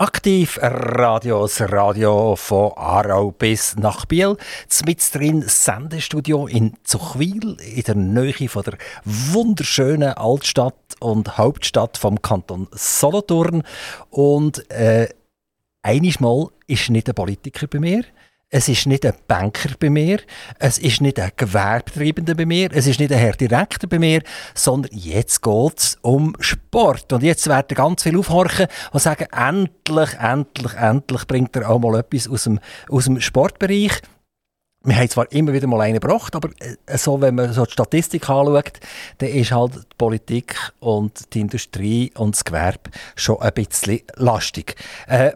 Aktiv Radio, das Radio von Aarau bis nach Biel. Mit drin Sendestudio in Zuchwil, in der Nähe von der wunderschönen Altstadt und Hauptstadt vom Kanton Solothurn. Und äh, einmal ist nicht ein Politiker bei mir. Es ist nicht ein Banker bei mir, es ist nicht ein Gewerbetreibender bei mir, es ist nicht ein Herr Direktor bei mir, sondern jetzt geht es um Sport. Und jetzt werden ganz viele aufhorchen und sagen, endlich, endlich, endlich bringt er auch mal etwas aus dem, aus dem Sportbereich. Wir haben zwar immer wieder mal einen gebracht, aber äh, so, wenn man so die Statistik anschaut, dann ist halt die Politik und die Industrie und das Gewerbe schon ein bisschen lastig. Äh,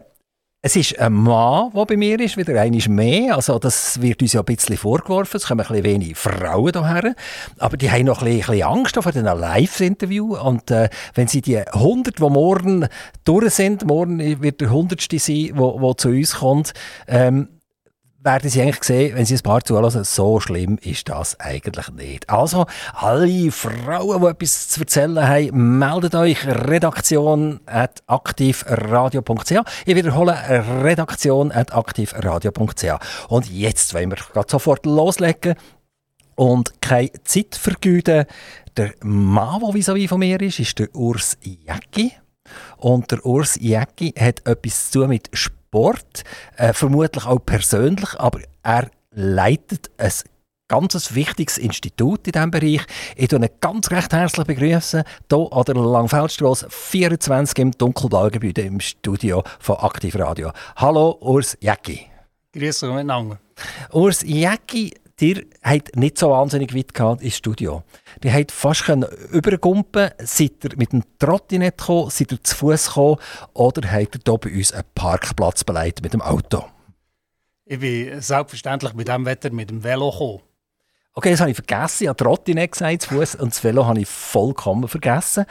es ist ein Mann, der bei mir ist, wieder einmal mehr. Also das wird uns ja ein bisschen vorgeworfen. Es kommen ein bisschen wenig Frauen hierher. Aber die haben noch ein bisschen Angst vor einem Live-Interview. Und äh, wenn sie die 100, die morgen durch sind, morgen wird der 100. sein, der zu uns kommt, ähm, werden Sie eigentlich sehen, wenn Sie ein paar zulassen, so schlimm ist das eigentlich nicht. Also, alle Frauen, die etwas zu erzählen haben, meldet euch redaktion at aktivradio.ch. Ich wiederhole, redaktion at aktivradio.ch. Und jetzt wollen wir gerade sofort loslegen und keine Zeit vergeuden. Der Mann, der vis-à-vis von mir ist, ist der Urs Jäcki. Und der Urs Jäcki hat etwas zu tun mit Sport Sport, äh, vermutlich auch persönlich, aber er leitet ein ganz wichtiges Institut in diesem Bereich. Ich begrüße ihn ganz recht herzlich begrüßen hier an der Langfeldstrasse 24 im dunkelblauen Gebäude im Studio von Aktiv Radio. Hallo Urs Jäcki. Grüß euch miteinander. Urs Jäcki, dir hat nicht so wahnsinnig weit gehabt ins Studio. Die hat fast übergumpen seid ihr mit dem Trottinett gekommen, seid ihr zu Fuß gekommen oder habt ihr hier bei uns einen Parkplatz beleidigt mit dem Auto? Ich bin selbstverständlich mit dem Wetter mit dem Velo gekommen. Okay, das habe ich vergessen. Ich habe Trottinett gesagt, zu Fuß, und das Velo habe ich vollkommen vergessen.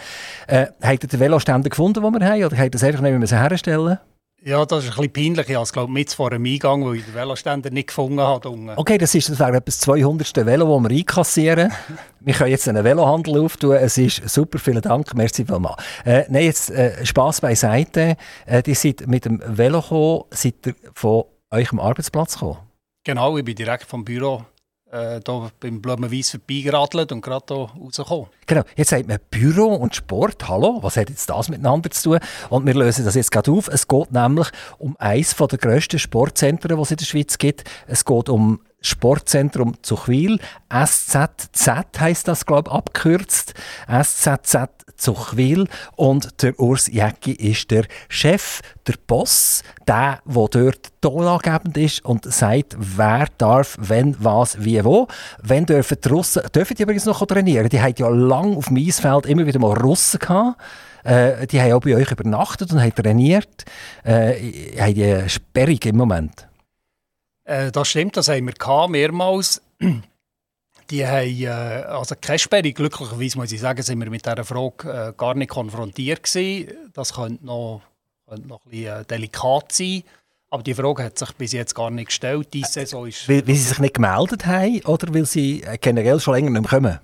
Äh, habt ihr den Veloständer gefunden, den wir haben, oder habt ihr es einfach nicht mehr herstellen ja, das ist ein bisschen peinlich. Ich habe es, glaube mit vor dem Eingang, weil ich den Veloständer nicht gefunden habe. Okay, das, ist, das wäre etwas 200. Velo, das wir einkassieren. wir können jetzt einen Velohandel auftun. Es ist super, vielen Dank. Merci vielmals. Äh, nein, jetzt äh, Spass beiseite. Äh, die seid mit dem Velo gekommen, seid ihr von eurem Arbeitsplatz gekommen? Genau, ich bin direkt vom Büro äh, da beim Blumenweiss vorbeigeradelt und gerade hier rausgekommen. Genau, jetzt sagt man Büro und Sport, hallo, was hat jetzt das miteinander zu tun? Und wir lösen das jetzt gerade auf. Es geht nämlich um eines der grössten Sportzentren, die es in der Schweiz gibt. Es geht um Sportzentrum Zuchwil. SZZ heisst das, glaube ich, abgekürzt. SZZ Zuchwil. Und der Urs Jäcki ist der Chef, der Boss, der, der dort tonangebend ist und sagt, wer darf, wenn, was, wie, wo. Wenn dürfen die Russen, dürfen die übrigens noch trainieren? Die haben ja lange auf dem Eisfeld immer wieder mal Russen gehabt. Äh, die haben auch bei euch übernachtet und haben trainiert. Äh, haben die Sperrung im Moment? Äh, das stimmt, das haben wir gehabt, mehrmals. Die haben äh, also keine Sperre. Glücklicherweise muss ich sagen, sind wir mit dieser Frage äh, gar nicht konfrontiert gewesen. Das könnte noch, könnte noch ein bisschen äh, delikat sein. Aber die Frage hat sich bis jetzt gar nicht gestellt. Die Saison ist weil, weil sie sich nicht gemeldet haben oder weil sie äh, generell schon länger nicht mehr kommen?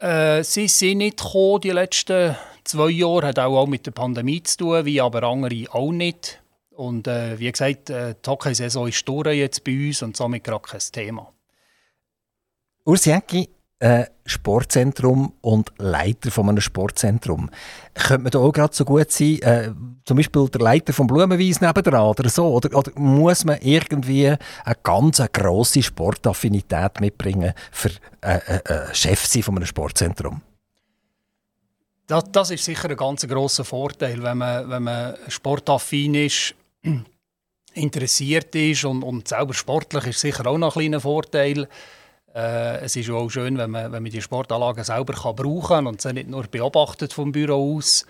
Äh, sie sind nicht gekommen die letzten zwei Jahre. Hat auch, auch mit der Pandemie zu tun, wie aber andere auch nicht. Und äh, wie gesagt, äh, die Hockey-Saison ist durch jetzt bei uns und somit gerade kein Thema. Urs Jäcki, äh, Sportzentrum und Leiter von einem Sportzentrum. Könnte man da auch gerade so gut sein, äh, zum Beispiel der Leiter vom Blumenwies nebenan oder so? Oder, oder muss man irgendwie eine ganz grosse Sportaffinität mitbringen für äh, äh, äh, Chef sein von einem Sportzentrum? Das, das ist sicher ein ganz grosser Vorteil, wenn man, wenn man sportaffin ist interessiert ist und, und selber sportlich ist sicher auch noch ein kleiner Vorteil. Äh, es ist auch schön, wenn man, wenn man die Sportanlagen selber kann brauchen kann und sie nicht nur beobachtet vom Büro aus.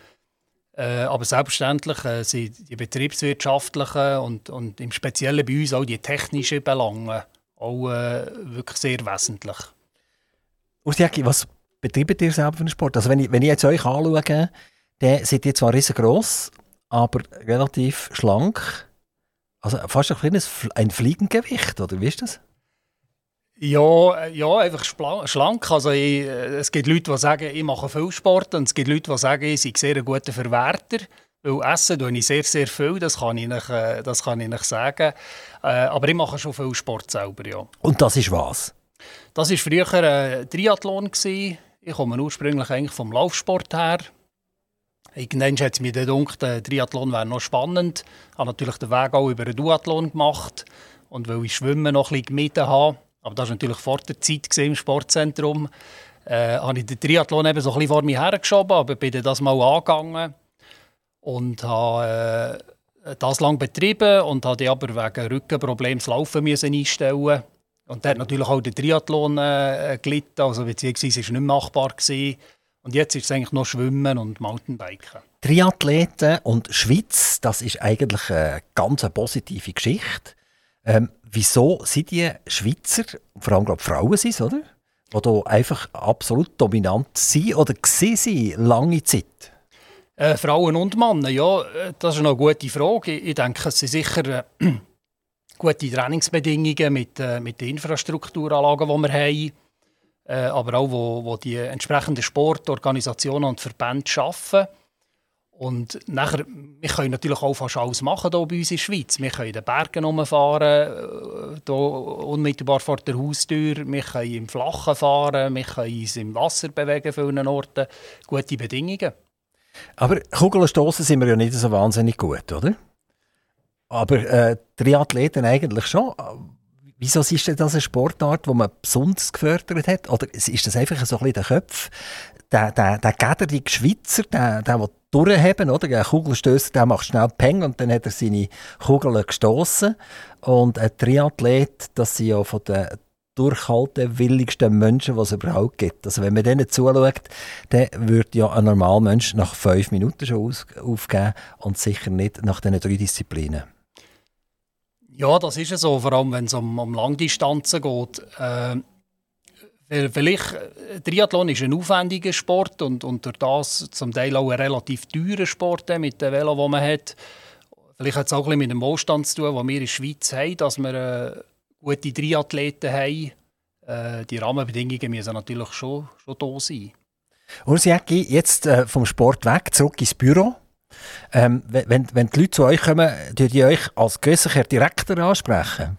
Äh, aber selbstverständlich äh, sind die betriebswirtschaftlichen und, und im Speziellen bei uns auch die technischen Belange auch äh, wirklich sehr wesentlich. Ursiaki, was betreibt ihr selber für einen Sport? Also wenn ich, wenn ich jetzt euch anschaue, dann seid ihr zwar riesengroß, aber relativ schlank. Also fast ein kleines ein Fliegengewicht, oder wie ist das? Ja, äh, ja einfach schlank. Also ich, äh, es gibt Leute, die sagen, ich mache viel Sport und es gibt Leute, die sagen, ich sei sehr ein guter Verwerter. Weil essen tue ich sehr, sehr viel, das kann ich nicht, äh, das kann ich nicht sagen. Aber ich mache schon viel Sport selber, ja. Und das ist was? Das war früher ein Triathlon. Ich komme ursprünglich eigentlich vom Laufsport her. Irgendwann hat es mir gedacht, der Triathlon wäre noch spannend. Ich habe natürlich den Weg auch über einen Duathlon gemacht. Und weil ich Schwimmen noch ein bisschen gemieden habe, aber das war natürlich vor der Zeit im Sportzentrum, äh, habe ich den Triathlon eben so ein bisschen vor mir hergeschoben, aber bin das mal angegangen und habe äh, das lang betrieben und habe aber wegen Rückenproblemen das Laufen müssen einstellen und da hat natürlich auch der Triathlon äh, gelitten, also beziehungsweise es nicht machbar gewesen. Und jetzt ist es eigentlich noch Schwimmen und Mountainbiken. Triathleten und Schweiz, das ist eigentlich eine ganz positive Geschichte. Ähm, wieso sind die Schweizer, vor allem glaube Frauen sind oder? Die einfach absolut dominant sind oder sind lange Zeit? Äh, Frauen und Männer, ja, äh, das ist eine gute Frage. Ich denke, es sind sicher äh, gute Trainingsbedingungen mit, äh, mit den Infrastrukturanlagen, die wir haben, äh, aber auch, wo, wo die entsprechenden Sportorganisationen und Verbände arbeiten. Und nachher, wir können natürlich auch fast alles machen hier bei uns in der Schweiz. Wir können in den Bergen rumfahren, hier unmittelbar vor der Haustür. Wir können im Flachen fahren, wir können uns im Wasser bewegen, vielen Orten. Gute Bedingungen. Aber Kugelstoßen sind wir ja nicht so wahnsinnig gut, oder? Aber äh, Triathleten eigentlich schon. Wieso ist denn das eine Sportart, die man besonders gefördert hat? Oder ist das einfach so ein bisschen der Kopf? Der, der, der gäderige Schweizer, der, der, der durchheben, oder? Der Kugelstößer, der macht schnell Peng und dann hat er seine Kugeln gestoßen. Und ein Triathlet, das sind ja von den durchhaltewilligsten Menschen, die es überhaupt gibt. Also wenn man denen zuschaut, dann würde ja ein normaler Mensch nach fünf Minuten schon aufgeben und sicher nicht nach diesen drei Disziplinen. Ja, das ist so, vor allem wenn es um, um Langdistanzen geht. Äh, vielleicht, äh, Triathlon ist ein aufwendiger Sport und, und durch das zum Teil auch ein relativ teurer Sport mit dem Velo, das man hat. Vielleicht hat es auch ein bisschen mit dem Wohlstand zu tun, den wir in der Schweiz haben, dass wir äh, gute Triathleten haben. Äh, die Rahmenbedingungen müssen natürlich schon, schon da sein. Ursiaki, jetzt äh, vom Sport weg, zurück ins Büro. Ähm, wenn, wenn die Leute zu euch kommen, dürfen die euch als grösser Direktor ansprechen?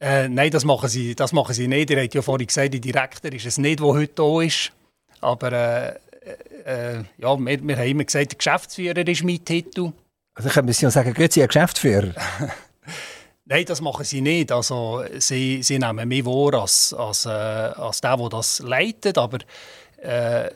Äh, nein, das machen, sie, das machen sie nicht. Ihr habt ja vorhin gesagt, der Direktor ist es nicht, der heute da ist. Aber äh, äh, ja, wir, wir haben immer gesagt, der Geschäftsführer ist mein Titel. Also können wir sagen, geht Sie ein Geschäftsführer? Nein, das machen sie nicht. Also, sie, sie nehmen mich wahr als, als, äh, als der, der das leitet. Aber äh,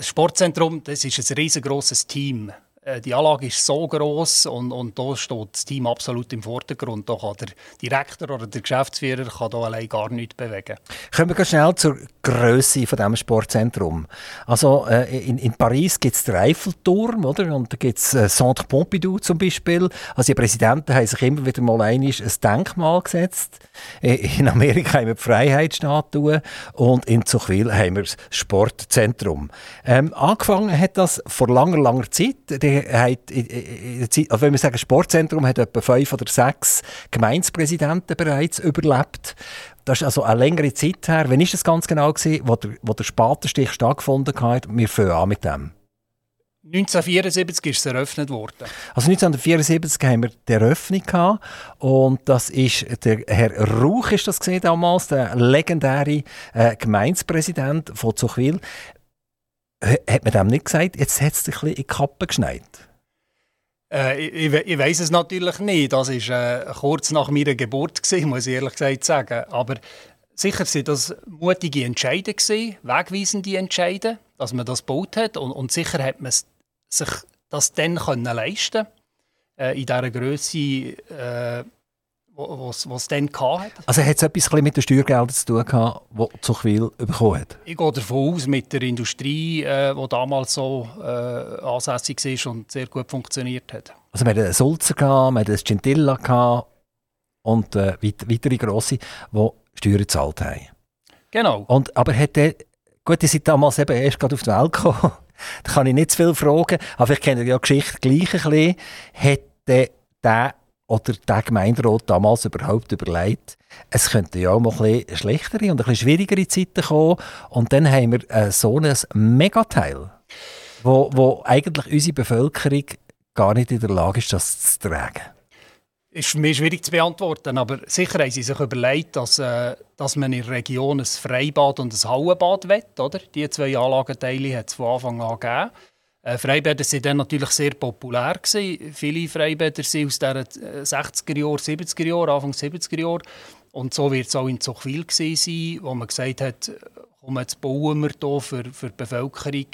Sportzentrum, das ist ein riesengroßes Team. Äh, die Anlage ist so groß und, und da steht das Team absolut im Vordergrund. Da kann der Direktor oder der Geschäftsführer kann da allein gar nichts bewegen. Kommen wir schnell zur Größe von diesem Sportzentrum. Also äh, in, in Paris gibt es den Eiffelturm, oder? Und da gibt es äh, Centre Pompidou zum Beispiel. Also die Präsidenten haben sich immer wieder mal ein Denkmal gesetzt. Äh, in Amerika haben wir die Freiheitsstatue und in Zuchwil haben wir das Sportzentrum. Ähm, angefangen hat das vor langer, langer Zeit. Die hat, also wenn wir sagen Sportzentrum, hat etwa fünf oder sechs Gemeindepräsidenten bereits überlebt. Das ist also eine längere Zeit her. Wann war das ganz genau, gewesen, wo der, wo der Spatenstich stattgefunden hat? Wir fangen an mit dem. 1974 ist es eröffnet worden. Also 1974 haben wir die Eröffnung gehabt und das ist der Herr Rauch ist das gesehen damals, der legendäre äh, Gemeindepräsident von Zuchwil. Hat man dem nicht gesagt, jetzt hat es bisschen in die Kappe geschneit? Äh, ich, ich weiß es natürlich nicht. Das war äh, kurz nach meiner Geburt, gewesen, muss ich ehrlich gesagt sagen. Aber sicher sind das mutige Entscheidungen, wegweisende Entscheidungen, dass man das gebaut hat. Und, und sicher hat man sich das dann können leisten äh, in dieser Größe, äh, was dann hatte. Also hat es etwas mit den Steuergeldern zu tun gehabt, die Zuchwil bekommen hat? Ich gehe davon aus, mit der Industrie, äh, die damals so äh, ansässig war und sehr gut funktioniert hat. Also wir hatten einen Sulzer, gehabt, wir hatten einen gehabt und äh, weitere grosse, die Steuern gezahlt haben. Genau. Und, aber hat der, gut, die sind damals eben erst gerade auf die Welt gekommen. da kann ich nicht zu viel fragen, aber ich kenne ja die Geschichte gleich ein bisschen. Hat der oder der Gemeinderat damals überhaupt überlegt, es könnten ja auch mal ein schlechtere und ein schwierigere Zeiten kommen. Und dann haben wir äh, so ein Megateil. wo, wo eigentlich unsere Bevölkerung gar nicht in der Lage ist, das zu tragen? Ist mich schwierig zu beantworten, aber sicher haben sie sich überlegt, dass, äh, dass man in der Region ein Freibad und ein Hallenbad will, oder? Die zwei Anlagenteile hat es von Anfang an gegeben. Äh, Freibäder waren dann natürlich sehr populär. Viele Freibäder sind aus den 60er Jahren, 70er Jahren, Anfang 70er Jahren. Und so wird es auch in Zuchwil sein, wo man gesagt hat, komm, jetzt bauen wir hier für, für die Bevölkerung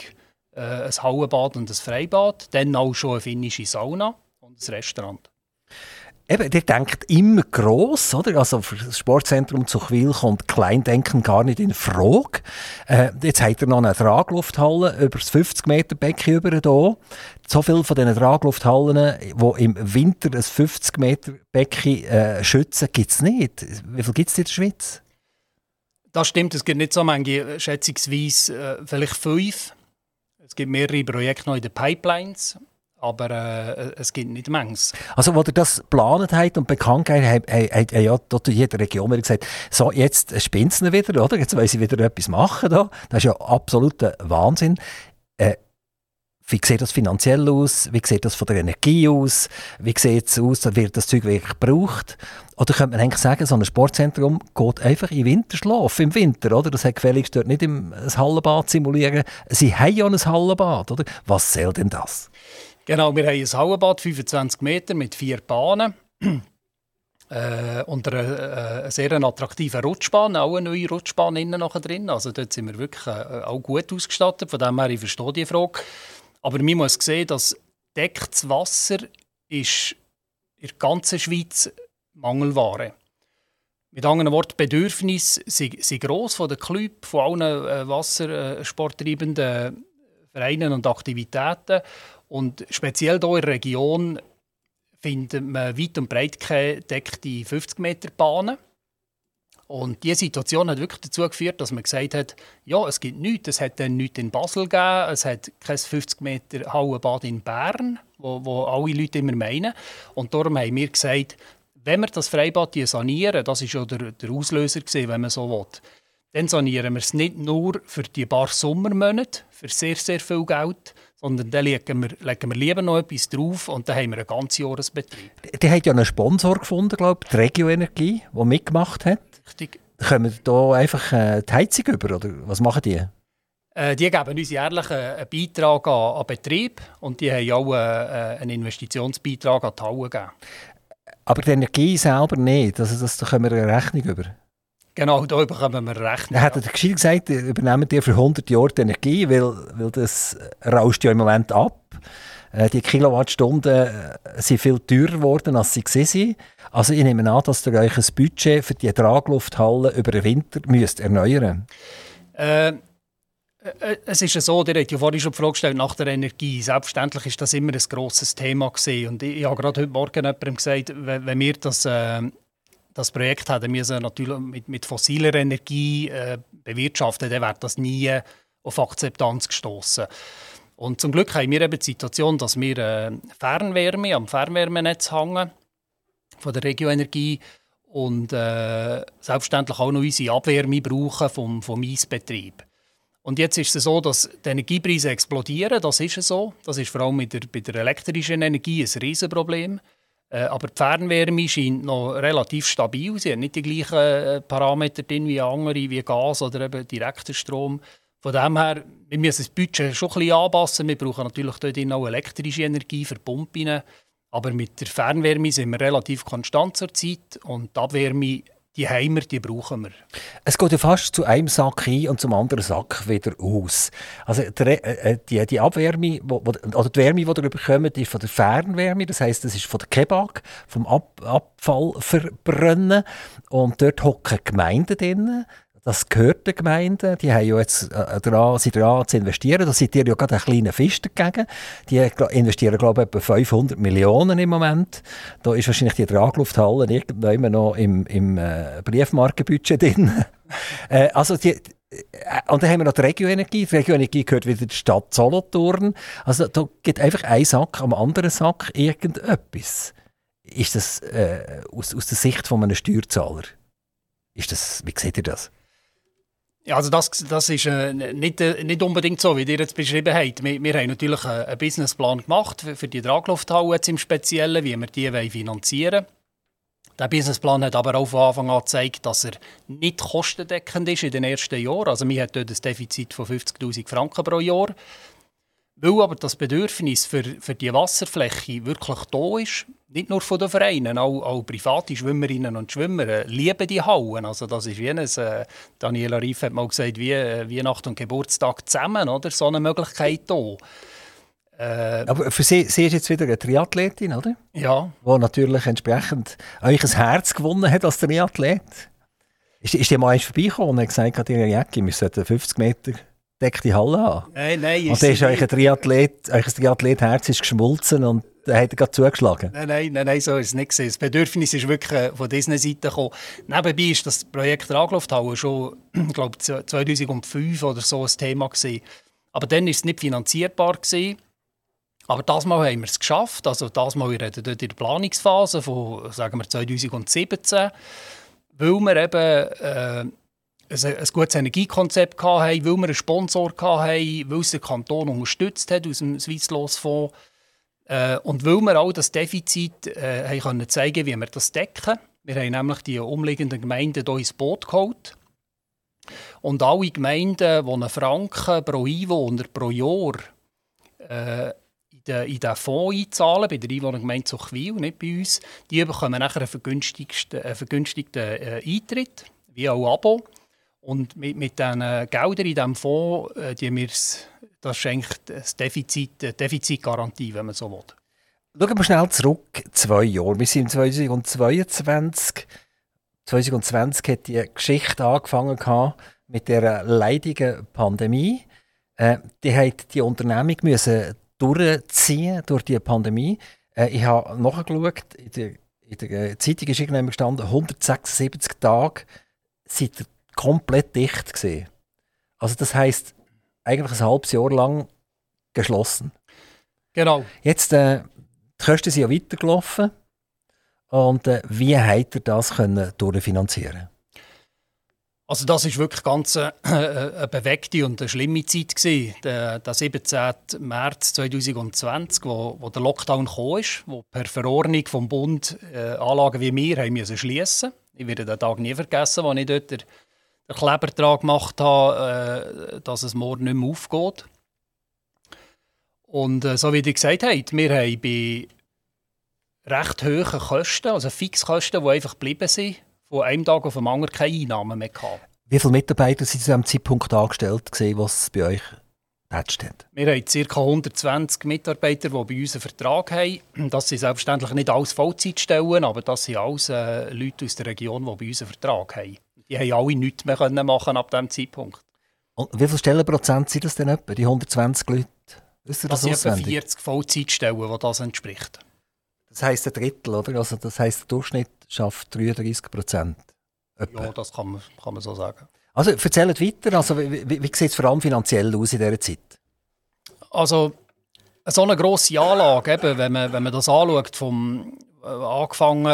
äh, ein Hallenbad und ein Freibad. Dann auch schon eine finnische Sauna und ein Restaurant. Eben, der denkt immer gross, oder? Also für das Sportzentrum zu Chwil kommt Kleindenken gar nicht in Frage. Äh, jetzt hat er noch eine Traglufthalle über das 50 Meter Becken über hier. So viele von diesen Traglufthallen, die im Winter ein 50 Meter Becken äh, schützen, gibt es nicht. Wie viel gibt es in der Schweiz? Das stimmt, es gibt nicht so viele, schätzungsweise äh, vielleicht fünf. Es gibt mehrere Projekte noch in den Pipelines aber äh, es gibt nicht Mengs. Also, wo ihr das geplant habt und bekannt habt, hat ja dort jeder Region gesagt, so, jetzt spinnt wieder, oder? Jetzt wollen sie wieder etwas machen. Da. Das ist ja absoluter Wahnsinn. Äh, wie sieht das finanziell aus? Wie sieht das von der Energie aus? Wie sieht es aus, wird das Zeug wirklich gebraucht? Oder könnte man eigentlich sagen, so ein Sportzentrum geht einfach in Winterschlaf im Winter, oder? Das hat gefälligst dort nicht im Hallenbad simulieren. Sie haben ja ein Hallenbad, oder? Was soll denn das? Genau, wir haben ein Hallenbad, 25 Meter mit vier Bahnen. Äh, und eine, äh, eine sehr attraktive Rutschbahn, auch eine neue Rutschbahn innen noch drin. Also dort sind wir wirklich äh, auch gut ausgestattet. Von dem her, ich verstehe die Frage. Aber man muss sehen, dass decktes Wasser ist in der ganzen Schweiz Mangelware. Mit anderen Worten, Bedürfnisse sind, sind gross von den Clubs, von allen äh, wassersporttreibenden Vereinen und Aktivitäten. Und speziell hier in der Region findet man weit und breit gedeckte 50 Meter Bahnen. Und diese Situation hat wirklich dazu geführt, dass man gesagt hat, ja, es gibt nichts. Es hat dann nichts in Basel gegeben, es hat kein 50 Meter Hallenbad in Bern, wo, wo alle Leute immer meinen. Und darum haben wir gesagt, wenn wir das Freibad sanieren, das war ja der, der Auslöser, gewesen, wenn man so will, dann sanieren wir es nicht nur für die paar Sommermonate, für sehr, sehr viel Geld, sondern dann legen wir, legen wir lieber noch etwas drauf und dann haben wir einen ganzen Jahresbetrieb. Die hat ja einen Sponsor gefunden, glaube ich, die Regioenergie, die mitgemacht hat. Richtig. Kommen da einfach äh, die Heizung über, oder was machen die? Äh, die geben uns jährlich einen Beitrag an, an Betrieb und die haben auch äh, einen Investitionsbeitrag an die Halle gegeben. Aber die Energie selber nicht, also das, da kommen wir eine Rechnung über. Genau, da bekommen wir Rechnung. Er hat ja. gescheit gesagt, übernehmen die für 100 Jahre die Energie, weil, weil das rauscht ja im Moment ab. Äh, die Kilowattstunden äh, sind viel teurer geworden, als sie waren. Also ich nehme an, dass ihr euch ein Budget für die Traglufthalle über den Winter müsst erneuern äh, äh, es ist ja so, ihr habt ja vorhin schon die Frage gestellt nach der Energie. Selbstverständlich ist das immer ein grosses Thema gewesen. Und ich, ich habe gerade heute Morgen jemandem gesagt, wenn, wenn wir das äh, das Projekt hätten wir natürlich mit, mit fossiler Energie äh, bewirtschaftet, dann wäre das nie auf Akzeptanz gestoßen. Und zum Glück haben wir eben die Situation, dass wir äh, Fernwärme am Fernwärmenetz hängen von der Regioenergie und äh, selbstverständlich auch noch unsere Abwärme brauchen vom, vom Eisbetrieb. Und jetzt ist es so, dass die Energiepreise explodieren, das ist so. Das ist vor allem mit der, bei der elektrischen Energie ein Riesenproblem. Äh, aber die Fernwärme scheint noch relativ stabil. Sie hat nicht die gleichen äh, Parameter drin wie andere, wie Gas oder eben direkter Strom. Von dem her, wir müssen das Budget schon ein bisschen anpassen. Wir brauchen natürlich dort auch elektrische Energie für Pumpen. Aber mit der Fernwärme sind wir relativ konstant zur Zeit und die Abwärme die haben wir, die brauchen wir. Es geht ja fast zu einem Sack ein und zum anderen Sack wieder aus. Also die, äh, äh, die, die Abwärme, wo, oder die Wärme, die ihr bekommt, ist von der Fernwärme, das heisst, das ist von der Kebab, vom Ab Abfallverbrennen. Und dort hocken Gemeinden drin, das gehört den Gemeinden. Die haben ja jetzt äh, dran, sind dran zu investieren. Da seid ihr ja gerade ein kleiner Fisch dagegen. Die investieren, glaube ich, etwa 500 Millionen im Moment. Da ist wahrscheinlich die Traglufthalle irgendwann noch im, im äh, Briefmarkenbudget drin. äh, also die, äh, und dann haben wir noch die Regioenergie. Die Regioenergie gehört wieder der Stadt Solothurn. Also da gibt einfach ein Sack am anderen Sack irgendetwas. Ist das äh, aus, aus der Sicht von einem Steuerzahler? Ist das, wie seht ihr das? Ja, also das, das ist äh, nicht, äh, nicht unbedingt so, wie ihr jetzt beschrieben habt. Wir, wir haben natürlich einen, einen Businessplan gemacht für, für die Traglufthalle jetzt im Speziellen, wie wir die finanzieren wollen. Der Businessplan hat aber auch von Anfang an gezeigt, dass er nicht kostendeckend ist in den ersten Jahren. Also wir haben dort ein Defizit von 50'000 Franken pro Jahr. Weil aber das Bedürfnis für, für die Wasserfläche wirklich da ist, nicht nur von den Vereinen, auch, auch private Schwimmerinnen und Schwimmer äh, lieben die Hallen. Also das ist wie ein, äh, Daniela Rief hat mal gesagt, wie äh, Weihnachten und Geburtstag zusammen, oder? So eine Möglichkeit da. Äh, Aber für Sie, Sie ist jetzt wieder eine Triathletin, oder? Ja. Die natürlich entsprechend euch ein Herz gewonnen hat als Triathlet. Ist, ist die mal eins vorbeigekommen und hat gesagt, ihre Jacke, wir sollten 50 Meter deckte Halle haben? Nein, nein. Und dann ist ein Triathlet, ein Triathlet-Herz geschmolzen und er hat gerade zugeschlagen. Nein, nein, nein, nein, so ist es nicht. Das Bedürfnis ist wirklich von dieser Seite gekommen. Nebenbei ist das Projekt Traglufthalle schon, ich glaube 2005 oder so ein Thema gewesen. Aber dann war es nicht finanzierbar gewesen. Aber das Mal haben wir es geschafft. Also das Mal, wir reden dort in der Planungsphase von, sagen wir, 2017, weil wir eben äh, ein, gutes Energiekonzept hatten, weil wir einen Sponsor hatten, weil es der Kanton unterstützt hat aus dem Swisslos-Fonds äh, und weil wir auch das Defizit äh, haben können zeigen wie wir das decken. Wir haben nämlich die umliegenden Gemeinden hier ins Boot geholt. Und alle Gemeinden, die einen Franken pro Einwohner pro Jahr äh, in, in diesen Fonds einzahlen, bei der Einwohnergemeinde Zuchwil, nicht bei uns, die bekommen nachher einen vergünstigten, einen vergünstigten äh, Eintritt, wie auch Abo. Und mit, mit diesen Geldern in diesem Fonds, äh, die wir, das schenkt das Defizit, die Defizitgarantie, wenn man so will. Schauen wir schnell zurück, zwei Jahre. Wir sind 2022. 2020 hat die Geschichte angefangen mit der leidigen Pandemie. Äh, die hat die Unternehmung müssen durchziehen durch die Pandemie. Äh, ich habe nachgeschaut, in der, der äh, Zeitung ist irgendwann gestanden, 176 Tage sind ihr komplett dicht gewesen. Also das heißt eigentlich ein halbes Jahr lang geschlossen. Genau. Jetzt, äh, die Kosten sind ja weitergelaufen. Und äh, wie habt ihr das können durchfinanzieren also das ist wirklich ganz äh, eine bewegte und eine schlimme Zeit gewesen. Der, der 17. März 2020, wo, wo der Lockdown kam, wo per Verordnung vom Bund äh, Anlagen wie wir haben müssen schließen. Ich werde den Tag nie vergessen, als ich dort den, den Klebertrag gemacht habe, äh, dass es morgen nicht mehr aufgeht. Und äh, so wie ihr gesagt habt, wir haben bei recht hohen Kosten, also Fixkosten, die einfach geblieben sind, von einem Tag auf den anderen keine Einnahmen mehr gehabt. Wie viele Mitarbeiter sind zu diesem Zeitpunkt angestellt, gewesen, was bei euch steht? Wir haben ca. 120 Mitarbeiter, die bei uns einen Vertrag haben. Das sind selbstverständlich nicht alles Vollzeitstellen, aber das sind alles äh, Leute aus der Region, die bei uns einen Vertrag haben. Die haben alle nichts mehr können machen ab diesem Zeitpunkt. Und wie viele Stellenprozent sind das denn etwa, die 120 Leute? Ist das, das sind etwa 40 Vollzeitstellen, die das entspricht. Das heisst ein Drittel, oder? Also das heisst, der Durchschnitt schafft 33 Prozent. Ja, das kann man, kann man so sagen. Also erzählt weiter, also, wie, wie, wie sieht es vor allem finanziell aus in dieser Zeit? Also so eine grosse Anlage, eben, wenn, man, wenn man das anschaut, vom, angefangen,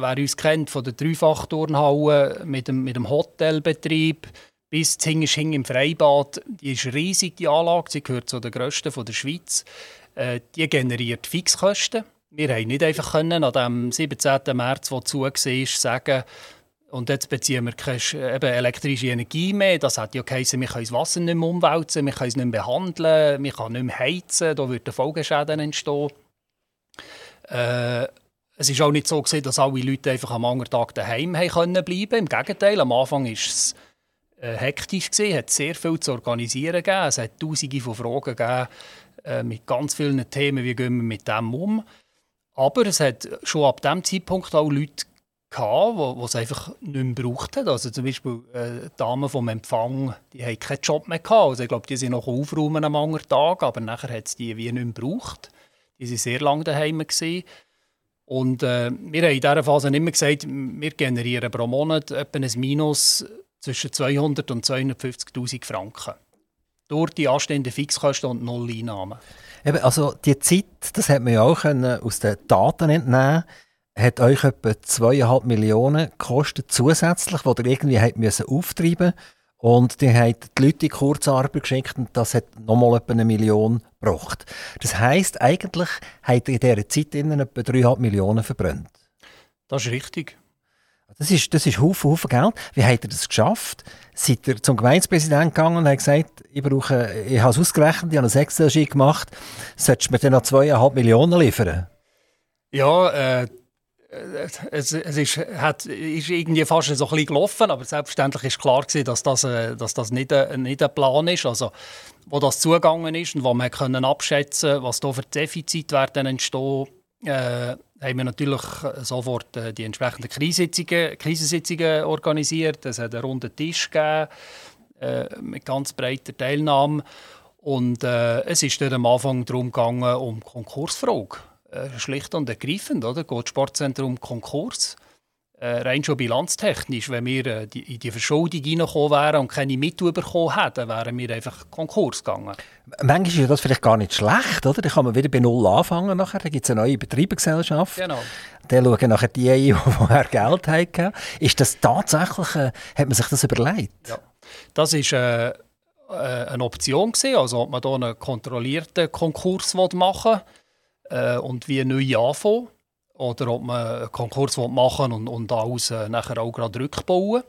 wer uns kennt, von der Dreifachturnhalle mit dem, mit dem Hotelbetrieb bis Zingersching im Freibad, die ist riesig, die Anlage, sie gehört zu den grössten von der Schweiz. Äh, die generiert Fixkosten wir haben nicht einfach können, an dem 17. März, wo zu war, sagen, und jetzt beziehen wir keine elektrische Energie mehr. Das hat ja geheißen, wir können das Wasser nicht mehr umwälzen, wir können es nicht mehr behandeln, wir können nicht mehr heizen, da würden Folgeschäden entstehen. Äh, es war auch nicht so, gewesen, dass alle Leute einfach am anderen Tag daheim können bleiben. Im Gegenteil, am Anfang war es äh, hektisch, es hat sehr viel zu organisieren gegeben. Es hat tausende von Fragen gegeben, äh, mit ganz vielen Themen, wie gehen wir mit dem um. Aber es hat schon ab diesem Zeitpunkt auch Leute gehabt, die es einfach nicht mehr gebraucht haben. Also zum Beispiel äh, Damen vom Empfang, die haben keinen Job mehr gehabt. Also ich glaube, die sind noch aufräumen am anderen Tag, aber nachher hat es die wie nicht mehr gebraucht. Die waren sehr lange daheim. Gewesen. Und äh, wir haben in dieser Phase immer gesagt, wir generieren pro Monat etwa ein Minus zwischen 200 und 250'000 Franken. Durch die anstehenden Fixkosten und null Einnahmen. Eben, also die Zeit, das hat man ja auch aus den Daten entnehmen hat euch etwa 2,5 Millionen gekostet zusätzlich, die ihr irgendwie auftreiben Und die haben die Leute in Kurzarbeit geschickt und das hat nochmal etwa eine Million gebracht. Das heisst, eigentlich hat in dieser Zeit innen etwa 3,5 Millionen verbrannt. Das ist richtig. Das ist, das ist Haufen, Haufen Geld. Wie hat er das geschafft? Seid ihr zum Gemeindepräsidenten gegangen und hat gesagt, ich, brauche, ich habe es ausgerechnet, ich habe ein Excel-Sheet gemacht, solltest du mir dann noch 2,5 Millionen liefern? Ja, äh, es, es ist, hat, ist irgendwie fast so ein bisschen gelaufen, aber selbstverständlich ist klar gewesen, dass das, äh, dass das nicht, ein, äh, nicht ein Plan ist. Also, wo das zugegangen ist und wo man können abschätzen was da für Defizite werden entstehen, äh, haben wir natürlich sofort äh, die entsprechenden Krisensitzungen, Krisensitzungen organisiert. Es hat einen runden Tisch gegeben, äh, mit ganz breiter Teilnahme. Und äh, es ist dann am Anfang darum gegangen, um Konkursfrage. Äh, schlicht und ergreifend, oder? Geht das Sportzentrum Konkurs? Äh, rein schon bilanztechnisch, wenn wir äh, die, in die Verschuldung reingekommen wären und keine Mittel bekommen hätten, wären wir einfach Konkurs gegangen. Manchmal ist das vielleicht gar nicht schlecht, oder? Dann kann man wieder bei Null anfangen nachher. Dann gibt es eine neue Betriebsgesellschaft. Genau. Dann schauen nachher die ein, die vorher Geld hatten. Ist das tatsächlich, äh, hat man sich das überlegt? Ja. Das ist äh, äh eine Option gewesen, also ob man hier einen kontrollierten Konkurs machen will äh, und wie neu anfangen oder ob man einen Konkurs machen will und, und alles äh, nachher auch gerade rückbauen.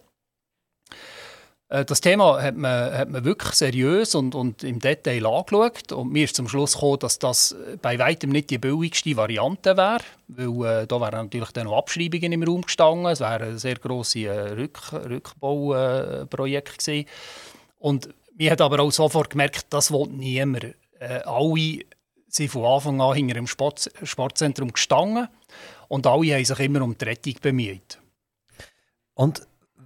Äh, das Thema hat man, hat man wirklich seriös und, und im Detail angeschaut und mir ist zum Schluss gekommen, dass das bei weitem nicht die billigste Variante wäre, weil äh, da wären natürlich dann noch Abschreibungen im Raum gestanden, es wäre ein sehr grosses äh, Rück, Rückbauprojekt gewesen. Und mir hat aber auch sofort gemerkt, das will niemand. Äh, alle sind von Anfang an hinter dem Sport, Sportzentrum gestanden und alle haben sich immer um die Rettung bemüht. Und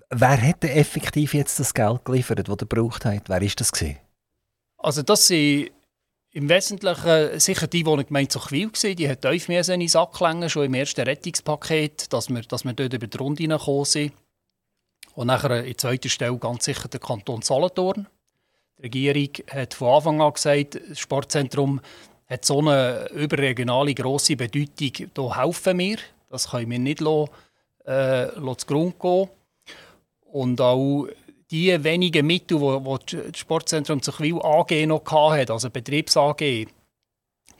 wer hat denn effektiv jetzt das Geld geliefert, das er gebraucht hat? Wer ist das gewesen? Also das sind im Wesentlichen sicher die, die in Gemeinde Zuchwil waren. Die hat tief in den Sack gelegen, schon im ersten Rettungspaket, dass wir, dass wir dort über die Runde gekommen sind. Und nachher in zweiter Stelle ganz sicher der Kanton Solothurn. Die Regierung hat von Anfang an gesagt, das Sportzentrum hat so eine überregionale grosse Bedeutung, da helfen wir. Das können wir nicht lassen, äh, zu Grund gehen. Und auch die wenigen Mittel, die das Sportzentrum Zuchwil AG noch hatte, also Betriebs AG,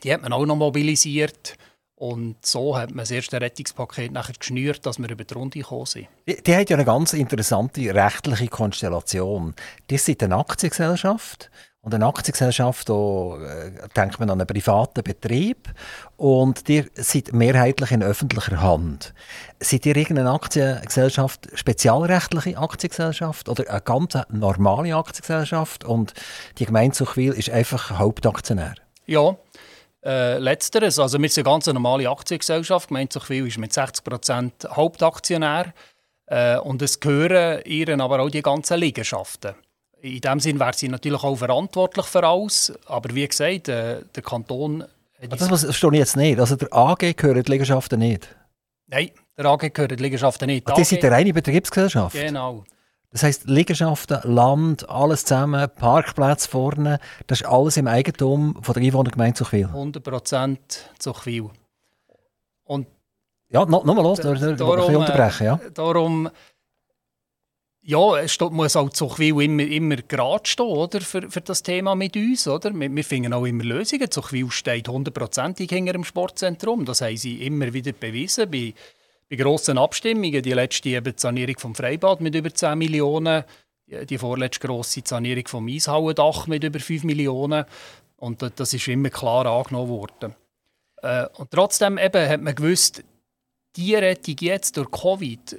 die hat man auch noch mobilisiert. Und so hat man das erste Rettungspaket nachher geschnürt, dass wir über die Runde gekommen sind. Die, die hat ja eine ganz interessante rechtliche Konstellation. Die sind eine Aktiengesellschaft und eine Aktiengesellschaft, da äh, denkt man an einen privaten Betrieb und die sind mehrheitlich in öffentlicher Hand. Seid ihr irgendeine Aktiengesellschaft, spezialrechtliche Aktiengesellschaft oder eine ganz normale Aktiengesellschaft und die Gemeinde Suchwil ist einfach Hauptaktionär? Ja, äh, letzteres. Also wir sind eine ganz normale Aktiengesellschaft. Gemeinde Suchwil ist mit 60% Hauptaktionär äh, und es gehören ihren aber auch die ganzen Liegenschaften in dem Sinn wäre sie natürlich auch verantwortlich für alles. Aber wie gesagt, äh, der Kanton. Das verstehe ich jetzt nicht. Also der AG gehören die Liegenschaften nicht? Nein, der AG gehören die Liegenschaften nicht. Ach, die sind eine reine Betriebsgesellschaft? Genau. Das heisst, Liegenschaften, Land, alles zusammen, Parkplätze vorne, das ist alles im Eigentum von der Einwohnergemeinde Zuchwil? 100% Zuchwil. Und ja, nochmal los, darum, ich unterbrechen. Ja. Äh, darum ja, es muss auch Zuchwil immer, immer gerade stehen oder, für, für das Thema mit uns. Oder? Wir, wir finden auch immer Lösungen. Zuchwil steht hundertprozentig hinter dem Sportzentrum. Das haben sie immer wieder bewiesen. Bei, bei grossen Abstimmungen, die letzte eben die Sanierung vom Freibad mit über 10 Millionen, die, die vorletzte grosse Sanierung vom Eishauendach mit über 5 Millionen. Und das ist immer klar angenommen worden. Äh, und trotzdem eben hat man gewusst, die Rettung jetzt durch Covid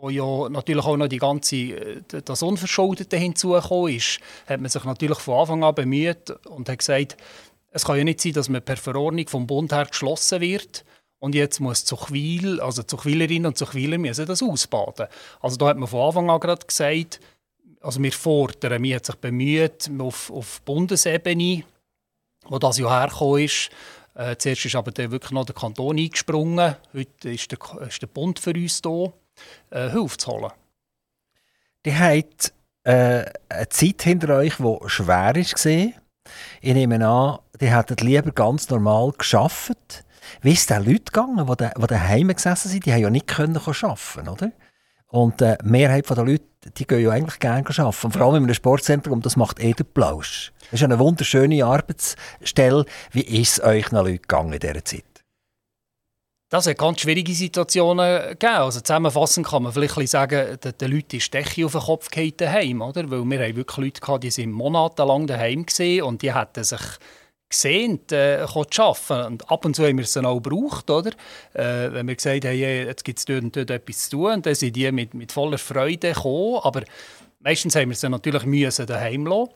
wo ja natürlich auch noch die ganze, äh, das Unverschuldete hinzugekommen ist, hat man sich natürlich von Anfang an bemüht und hat gesagt, es kann ja nicht sein, dass man per Verordnung vom Bund her geschlossen wird und jetzt muss Zuchwil, also Zuchwilerinnen und Zuchwiler müssen das ausbaden. Also da hat man von Anfang an gerade gesagt, also wir fordern, man hat sich bemüht auf, auf Bundesebene, wo das ja hergekommen ist, äh, zuerst ist aber dann wirklich noch der Kanton eingesprungen, heute ist der, ist der Bund für uns da äh, Hilfe zu holen. Die hat äh, eine Zeit hinter euch, die schwer war. Ich nehme an, die hätten lieber ganz normal geschafft. Wie ist es den Leuten gegangen, die, die daheim gesessen sind? Die haben ja nicht können arbeiten, oder? Und äh, die Mehrheit der Leute, die gehen ja eigentlich gerne arbeiten. Vor allem in einem Sportzentrum, das macht eh den Plausch. Das ist eine wunderschöne Arbeitsstelle. Wie ist es euch noch Leute gegangen in dieser Zeit? Das hat ganz schwierige Situationen gegeben. Also zusammenfassend kann man vielleicht sagen, dass den Leuten die Decke auf den Kopf daheim, oder? Weil wir haben wirklich Leute gehabt, die sind monatelang daheim gesehen und die hätten sich gesehen, äh, zu arbeiten. Und ab und zu haben wir es dann auch gebraucht, oder? Äh, wenn wir gesagt haben, hey, jetzt gibt es dort und dort etwas zu tun, dann sind die mit, mit voller Freude gekommen. Aber meistens haben wir es natürlich müssen daheim lassen.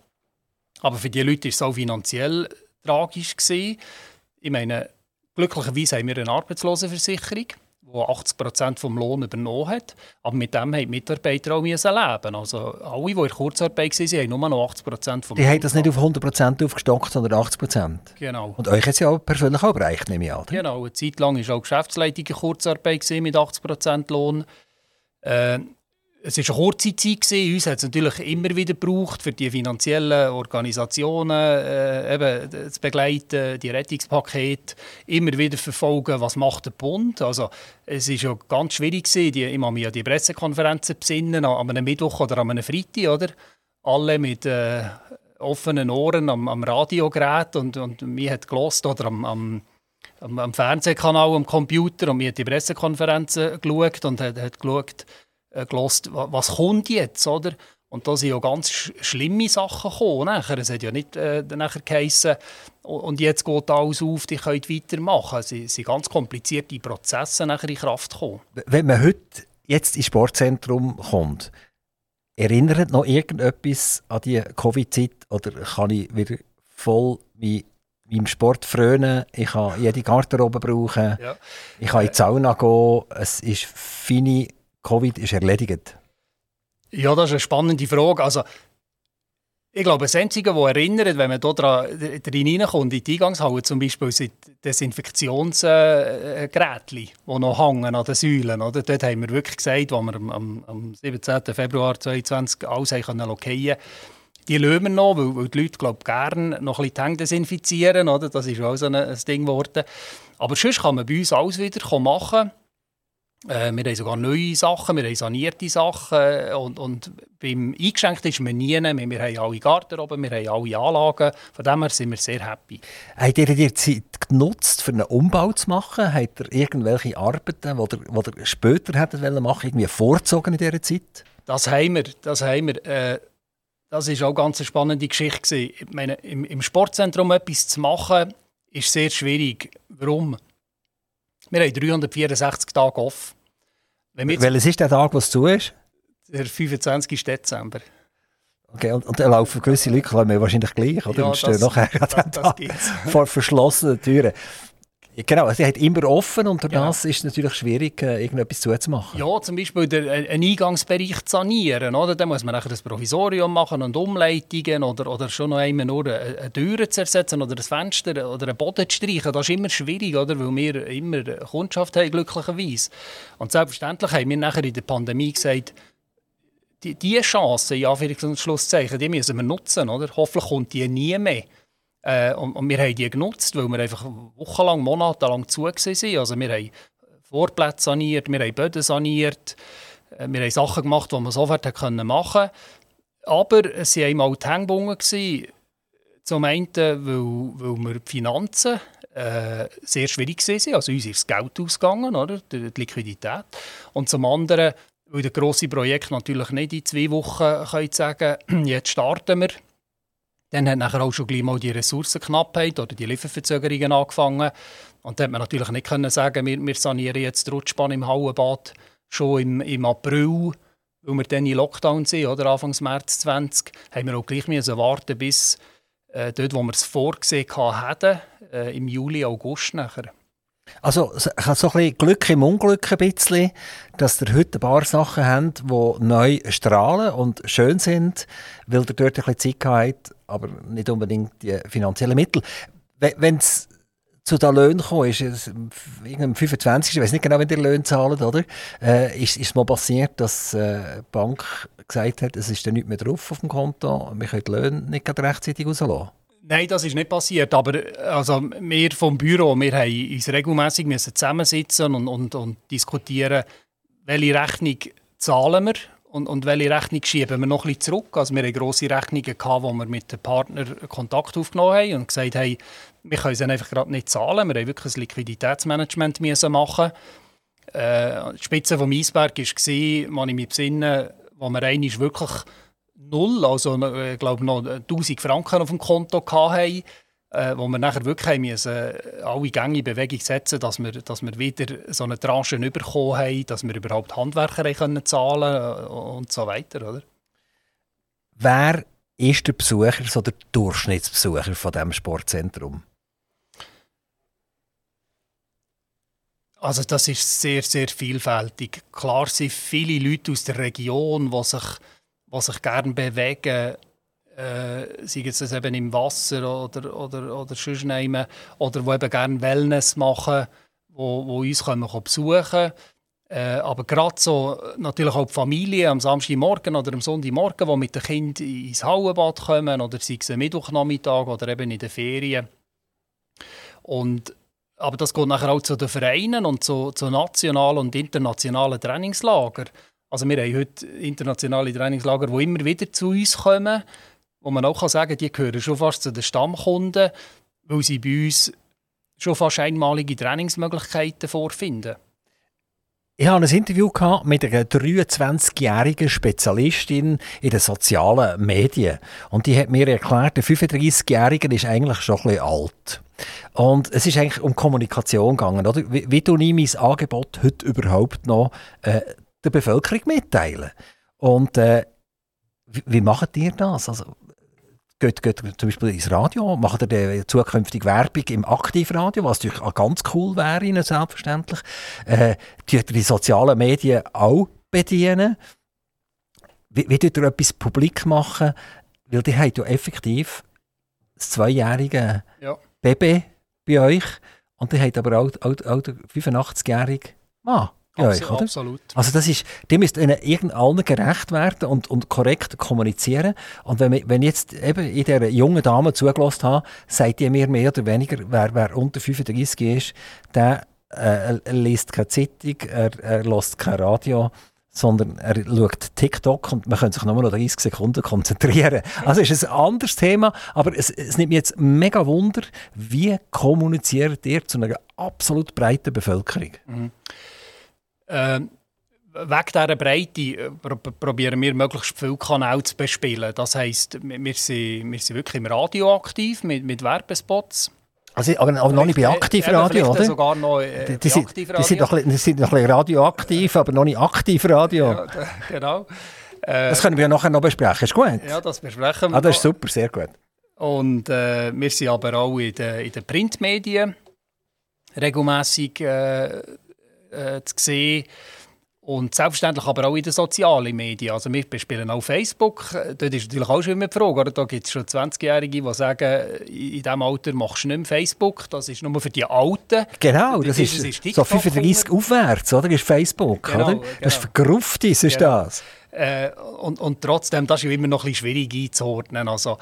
Aber für die Leute war es auch finanziell tragisch. Gewesen. Ich meine, Glücklicherweise haben wir eine Arbeitslosenversicherung, die 80 Prozent vom Lohn übernommen hat. Aber mit dem haben die Mitarbeiter auch leben Also alle, die in Kurzarbeit waren, haben nur noch 80 Prozent vom Die Lohn haben das nicht auf 100 Prozent aufgestockt, sondern 80 Prozent. Genau. Und euch hat es ja auch persönlich auch bereicht, nehme ich an. Genau. Eine Zeit lang war auch Geschäftsleitung in Kurzarbeit mit 80 Prozent Lohn. Äh, es war eine kurze Zeit. Gewesen. Uns hat es natürlich immer wieder gebraucht, für die finanziellen Organisationen äh, eben, zu begleiten, die Rettungspakete, immer wieder verfolgen, was macht der Bund. Also, es war ja ganz schwierig. Gewesen. Die, ich mich an die Pressekonferenzen besinnen, an einem Mittwoch oder an einem Freitag. Oder? Alle mit äh, offenen Ohren am, am Radiogerät und, und mir hat gelost oder am, am am Fernsehkanal, am Computer und mir die Pressekonferenzen geschaut und hat, hat geschaut, äh, gelost, was kommt jetzt, oder? Und da sind ja ganz sch schlimme Sachen gekommen. Nachher. Es hat ja nicht äh, nachher geheissen, und jetzt geht alles auf, die könnt weitermachen. Es sind ganz komplizierte Prozesse nachher in Kraft gekommen. Wenn man heute jetzt ins Sportzentrum kommt, erinnert noch irgendetwas an die Covid-Zeit oder kann ich wieder voll wie meinem Sport frönen, ich kann jede Garderobe brauchen, ja. ich kann in die Sauna gehen, es ist feine Covid ist erledigt? Ja, das ist eine spannende Frage. Also, ich glaube, das Einzige, das erinnert, wenn man hier drin reinkommt, in die Eingangshalle zum Beispiel, sind Desinfektionsgeräte, die noch hängen an den Säulen. Dort haben wir wirklich gesagt, als wir am, am 17. Februar 2020 alles haben können die lösen wir noch, weil, weil die Leute glaub, gerne noch ein bisschen die Hände desinfizieren. Oder? Das ist auch so ein, ein Ding geworden. Aber sonst kann man bei uns alles wieder machen. Äh, wir haben sogar neue Sachen, wir haben sanierte Sachen äh, und, und beim Eingeschenkt ist man nie, wir, wir haben alle Garderoben, wir haben alle Anlagen, von dem her sind wir sehr happy. Habt ihr die Zeit genutzt, für einen Umbau zu machen? Habt ihr irgendwelche Arbeiten, die ihr, die ihr später hättet machen irgendwie vorgezogen in dieser Zeit? Das haben wir, das haben wir. Äh, das war auch ganz eine spannende Geschichte. Ich meine, im, im Sportzentrum etwas zu machen, ist sehr schwierig. Warum? Wir haben 364 Tage off. Welches ist der Tag, was zu ist? Der 25. Dezember. Okay, und, und dann laufen gewisse Leute wahrscheinlich gleich, oder? Ja, und stehen nachher das, das vor verschlossenen Türen. Genau, sie hat immer offen und durch das ist es natürlich schwierig, äh, irgendetwas zuzumachen. Ja, zum Beispiel den, äh, einen Eingangsbereich zu sanieren. Oder? Dann muss man nachher das Provisorium machen und Umleitungen oder, oder schon noch einmal nur eine, eine Tür zu ersetzen oder ein Fenster oder einen Boden zu streichen. Das ist immer schwierig, oder? weil wir immer Kundschaft haben, glücklicherweise. Und selbstverständlich haben wir nachher in der Pandemie gesagt, die, diese Chance, ja, Schlusszeichen, die müssen wir nutzen. Oder? Hoffentlich kommt die nie mehr. Äh, und, und, wir haben die genutzt, weil wir einfach wochenlang, monatelang zu waren. Also wir haben Vorplätze saniert, wir haben Böden saniert, äh, wir haben Sachen gemacht, die man sofort machen konnte. Aber es waren auch die Hängebunden. Zum einen, weil, weil wir die Finanzen äh, sehr schwierig waren. Also uns ist das Geld ausgegangen, oder? die Liquidität. Und zum anderen, weil das grosse Projekt natürlich nicht in zwei Wochen können sagen jetzt starten wir dann hat nachher auch schon gleich mal die Ressourcenknappheit oder die Lieferverzögerungen angefangen. Und dann hat man natürlich nicht können sagen, wir, wir sanieren jetzt die Rutschbahn im Hauenbad schon im, im April, weil wir dann in Lockdown sind, oder Anfang März 20, haben wir auch gleich müssen warten bis äh, dort, wo wir es vorgesehen hatten, äh, im Juli, August nachher. Also ich habe so ein bisschen Glück im Unglück ein bisschen, dass ihr heute ein paar Sachen habt, die neu strahlen und schön sind, weil ihr dort ein bisschen Zeit habt, aber nicht unbedingt die finanziellen Mittel. Wenn es zu den Löhnen kommt, ist es am 25. Ich weiß nicht genau, wenn die Löhne zahlen, oder? Äh, ist, es mal passiert, dass äh, die Bank gesagt hat, es ist dann nicht mehr drauf auf dem Konto, wir können die Löhne nicht rechtzeitig rauslassen? Nein, das ist nicht passiert. Aber also, wir vom Büro wir haben uns regelmässig zusammensitzen und, und, und diskutieren, welche Rechnung zahlen wir und, und welche Rechnung schieben wir noch ein bisschen zurück. Also wir hatten grosse Rechnungen, gehabt, wo wir mit den Partnern Kontakt aufgenommen haben und gesagt haben, wir können sie einfach gerade nicht zahlen. Wir haben wirklich ein Liquiditätsmanagement müssen machen. Äh, die Spitze des Eisberg war, wenn ich mich besinne, wo wir einmal wirklich null, also äh, ich glaube noch 1000 Franken auf dem Konto hatten, äh, wo wir nachher wirklich haben müssen, äh, alle Gänge in Bewegung setzen dass wir, dass wir wieder so eine Tranche bekommen haben, dass wir überhaupt Handwerker können zahlen äh, und so weiter. Oder? Wer ist der Besucher, so der Durchschnittsbesucher von diesem Sportzentrum? Also das ist sehr, sehr vielfältig. Klar sind viele Leute aus der Region, die sich, die sich gerne bewegen, äh, sei es eben im Wasser oder, oder, oder sonst nehmen, oder die eben gerne Wellness machen, wo, wo uns können besuchen äh, aber gerade so natürlich auch die Familie am Samstagmorgen oder am Sonntagmorgen, die mit den Kindern ins Hallenbad kommen, oder sei es am Mittwochnachmittag oder eben in den Ferien. Und aber das geht nachher auch zu den Vereinen und zu, zu nationalen und internationalen Trainingslagern. Also wir haben heute internationale Trainingslager, die immer wieder zu uns kommen, wo man auch sagen kann, die gehören schon fast zu den Stammkunden, weil sie bei uns schon fast einmalige Trainingsmöglichkeiten vorfinden. Ich hatte ein Interview mit einer 23-jährigen Spezialistin in den sozialen Medien. Und die hat mir erklärt, der 35-Jährige ist eigentlich schon ein bisschen alt. Und es ist eigentlich um Kommunikation gegangen. Oder? Wie, wie ich mein Angebot heute überhaupt noch äh, der Bevölkerung mitteilen? Und äh, wie, wie macht ihr das? Also, geht, geht zum Beispiel ins Radio, macht ihr zukünftig Werbung im Aktivradio, was natürlich auch ganz cool wäre, selbstverständlich. Äh, tut die sozialen Medien auch bedienen? Wie, wie tut ihr etwas publik machen? Weil die haben ja effektiv das zweijährige ja. Baby bei euch und die habt aber auch, auch, auch den 85-jährigen Mann. Ja, euch, oder? Absolut. Also das ist, müsst ihnen irgendeinen gerecht werden und, und korrekt kommunizieren. Und wenn, wenn jetzt eben in dieser jungen Dame zugelassen habe, sagt ihr mir mehr oder weniger, wer, wer unter 35 ist, der äh, liest keine Zeitung, er, er lässt kein Radio, sondern er schaut TikTok und man kann sich nur noch 30 Sekunden konzentrieren. Also ist es ein anderes Thema, aber es, es nimmt mich jetzt mega Wunder, wie kommuniziert ihr zu einer absolut breiten Bevölkerung? Mhm. Äh, wegen dieser Breite äh, probieren wir möglichst viele Kanäle zu bespielen. Das heisst, wir sind, wir sind wirklich im Radio aktiv mit, mit Werbespots. Also, aber, aber noch nicht bei Aktivradio, oder? sogar noch äh, die, sind, die, sind noch, die sind noch ein bisschen radioaktiv, aber noch nicht Aktivradio. Ja, genau. Äh, das können wir nachher noch besprechen, ist gut? Ja, das besprechen wir. Ah, das ist super, sehr gut. Und äh, wir sind aber auch in den, in den Printmedien regelmässig äh, äh, zu sehen. Und selbstverständlich aber auch in den sozialen Medien. Also wir bespielen auch Facebook. Dort ist natürlich auch schon immer die Frage. Oder? Da gibt es schon 20-Jährige, die sagen, in diesem Alter machst du nicht mehr Facebook. Das ist nur für die Alten. Genau, das, das ist, ist so 35 aufwärts, oder? Das ist Facebook, genau, oder? Das ist genau. für ist genau. das. Äh, und, und trotzdem, das ist immer noch ein bisschen schwierig einzuordnen. Also,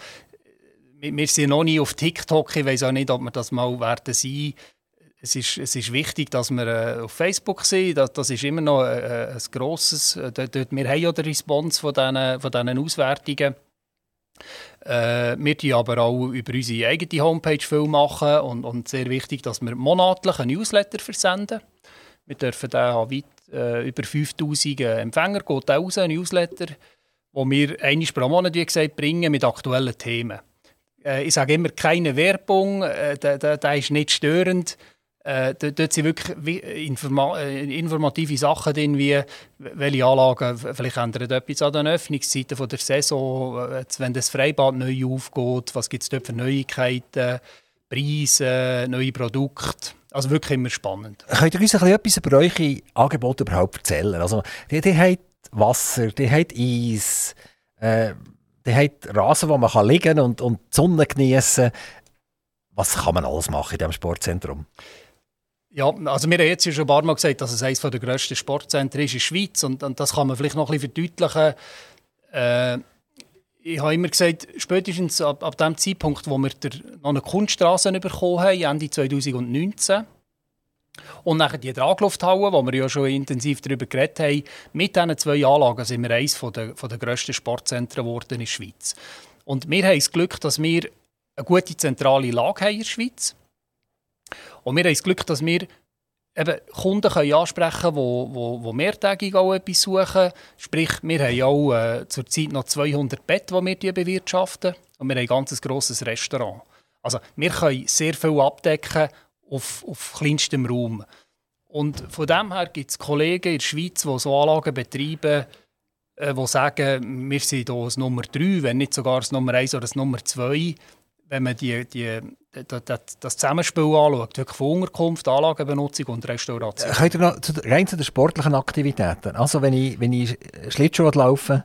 wir sind noch nie auf TikTok. Ich weiß auch nicht, ob wir das mal werden sein es ist, es ist wichtig, dass wir äh, auf Facebook sind. Das, das ist immer noch äh, äh ein grosses. Äh, dort, wir haben ja den Response von diesen, von diesen Auswertungen. Äh, wir tun aber auch über unsere eigene Homepage viel machen und, und sehr wichtig, dass wir monatlich einen Newsletter versenden. Wir dürfen den haben weit, äh, über 5000 Empfänger geht raus, ein Newsletter, wo wir einmal pro Monat, wie gesagt, bringen mit aktuellen Themen. Äh, ich sage immer, keine Werbung, der, der ist nicht störend. Äh, dort, sind wirklich informa äh, informative Sachen drin, wie welche Anlagen vielleicht ändern etwas an den Öffnungszeiten von der Saison, wenn das Freibad neu aufgeht, was gibt es dort für Neuigkeiten, Preise, neue Produkte. Also wirklich immer spannend. Könnt ihr uns etwas über eure Angebote überhaupt erzählen? Also, die, die haben Wasser, die haben Eis, äh, die haben Rasen, wo man kann liegen und, und die Sonne genießen Was kann man alles machen in diesem Sportzentrum? Ja, also wir haben jetzt schon ein paar Mal gesagt, dass es eines der grössten Sportzentren ist in der Schweiz und, und das kann man vielleicht noch ein bisschen verdeutlichen. Äh, ich habe immer gesagt, spätestens ab, ab dem Zeitpunkt, wo wir der, noch eine Kunststraße bekommen haben, Ende 2019, Und nachher die Traglufthalle, wo wir ja schon intensiv darüber geredet haben, mit diesen zwei Anlagen sind wir eines der, der grössten Sportzentren geworden in der Schweiz. Und wir haben das Glück, dass wir eine gute zentrale Lage haben in der Schweiz. Und wir haben das Glück, dass wir eben Kunden können ansprechen können, die wo mehrtägig auch etwas suchen. Sprich, wir haben auch äh, zurzeit noch 200 Betten, die wir bewirtschaften. Und wir haben ein ganz grosses Restaurant. Also wir können sehr viel abdecken auf, auf kleinstem Raum. Und von dem her gibt es Kollegen in der Schweiz, die so Anlagen betreiben, äh, die sagen, wir sind hier das Nummer 3, wenn nicht sogar das Nummer 1 oder das Nummer 2 wenn man die, die, das, Zusammenspiel anschaut, wirklich von Unterkunft, Anlagenbenutzung und Restauration. Äh, könnt ihr noch zu, rein zu den sportlichen Aktivitäten? Also wenn ich, wenn ich Schlittschuh laufe,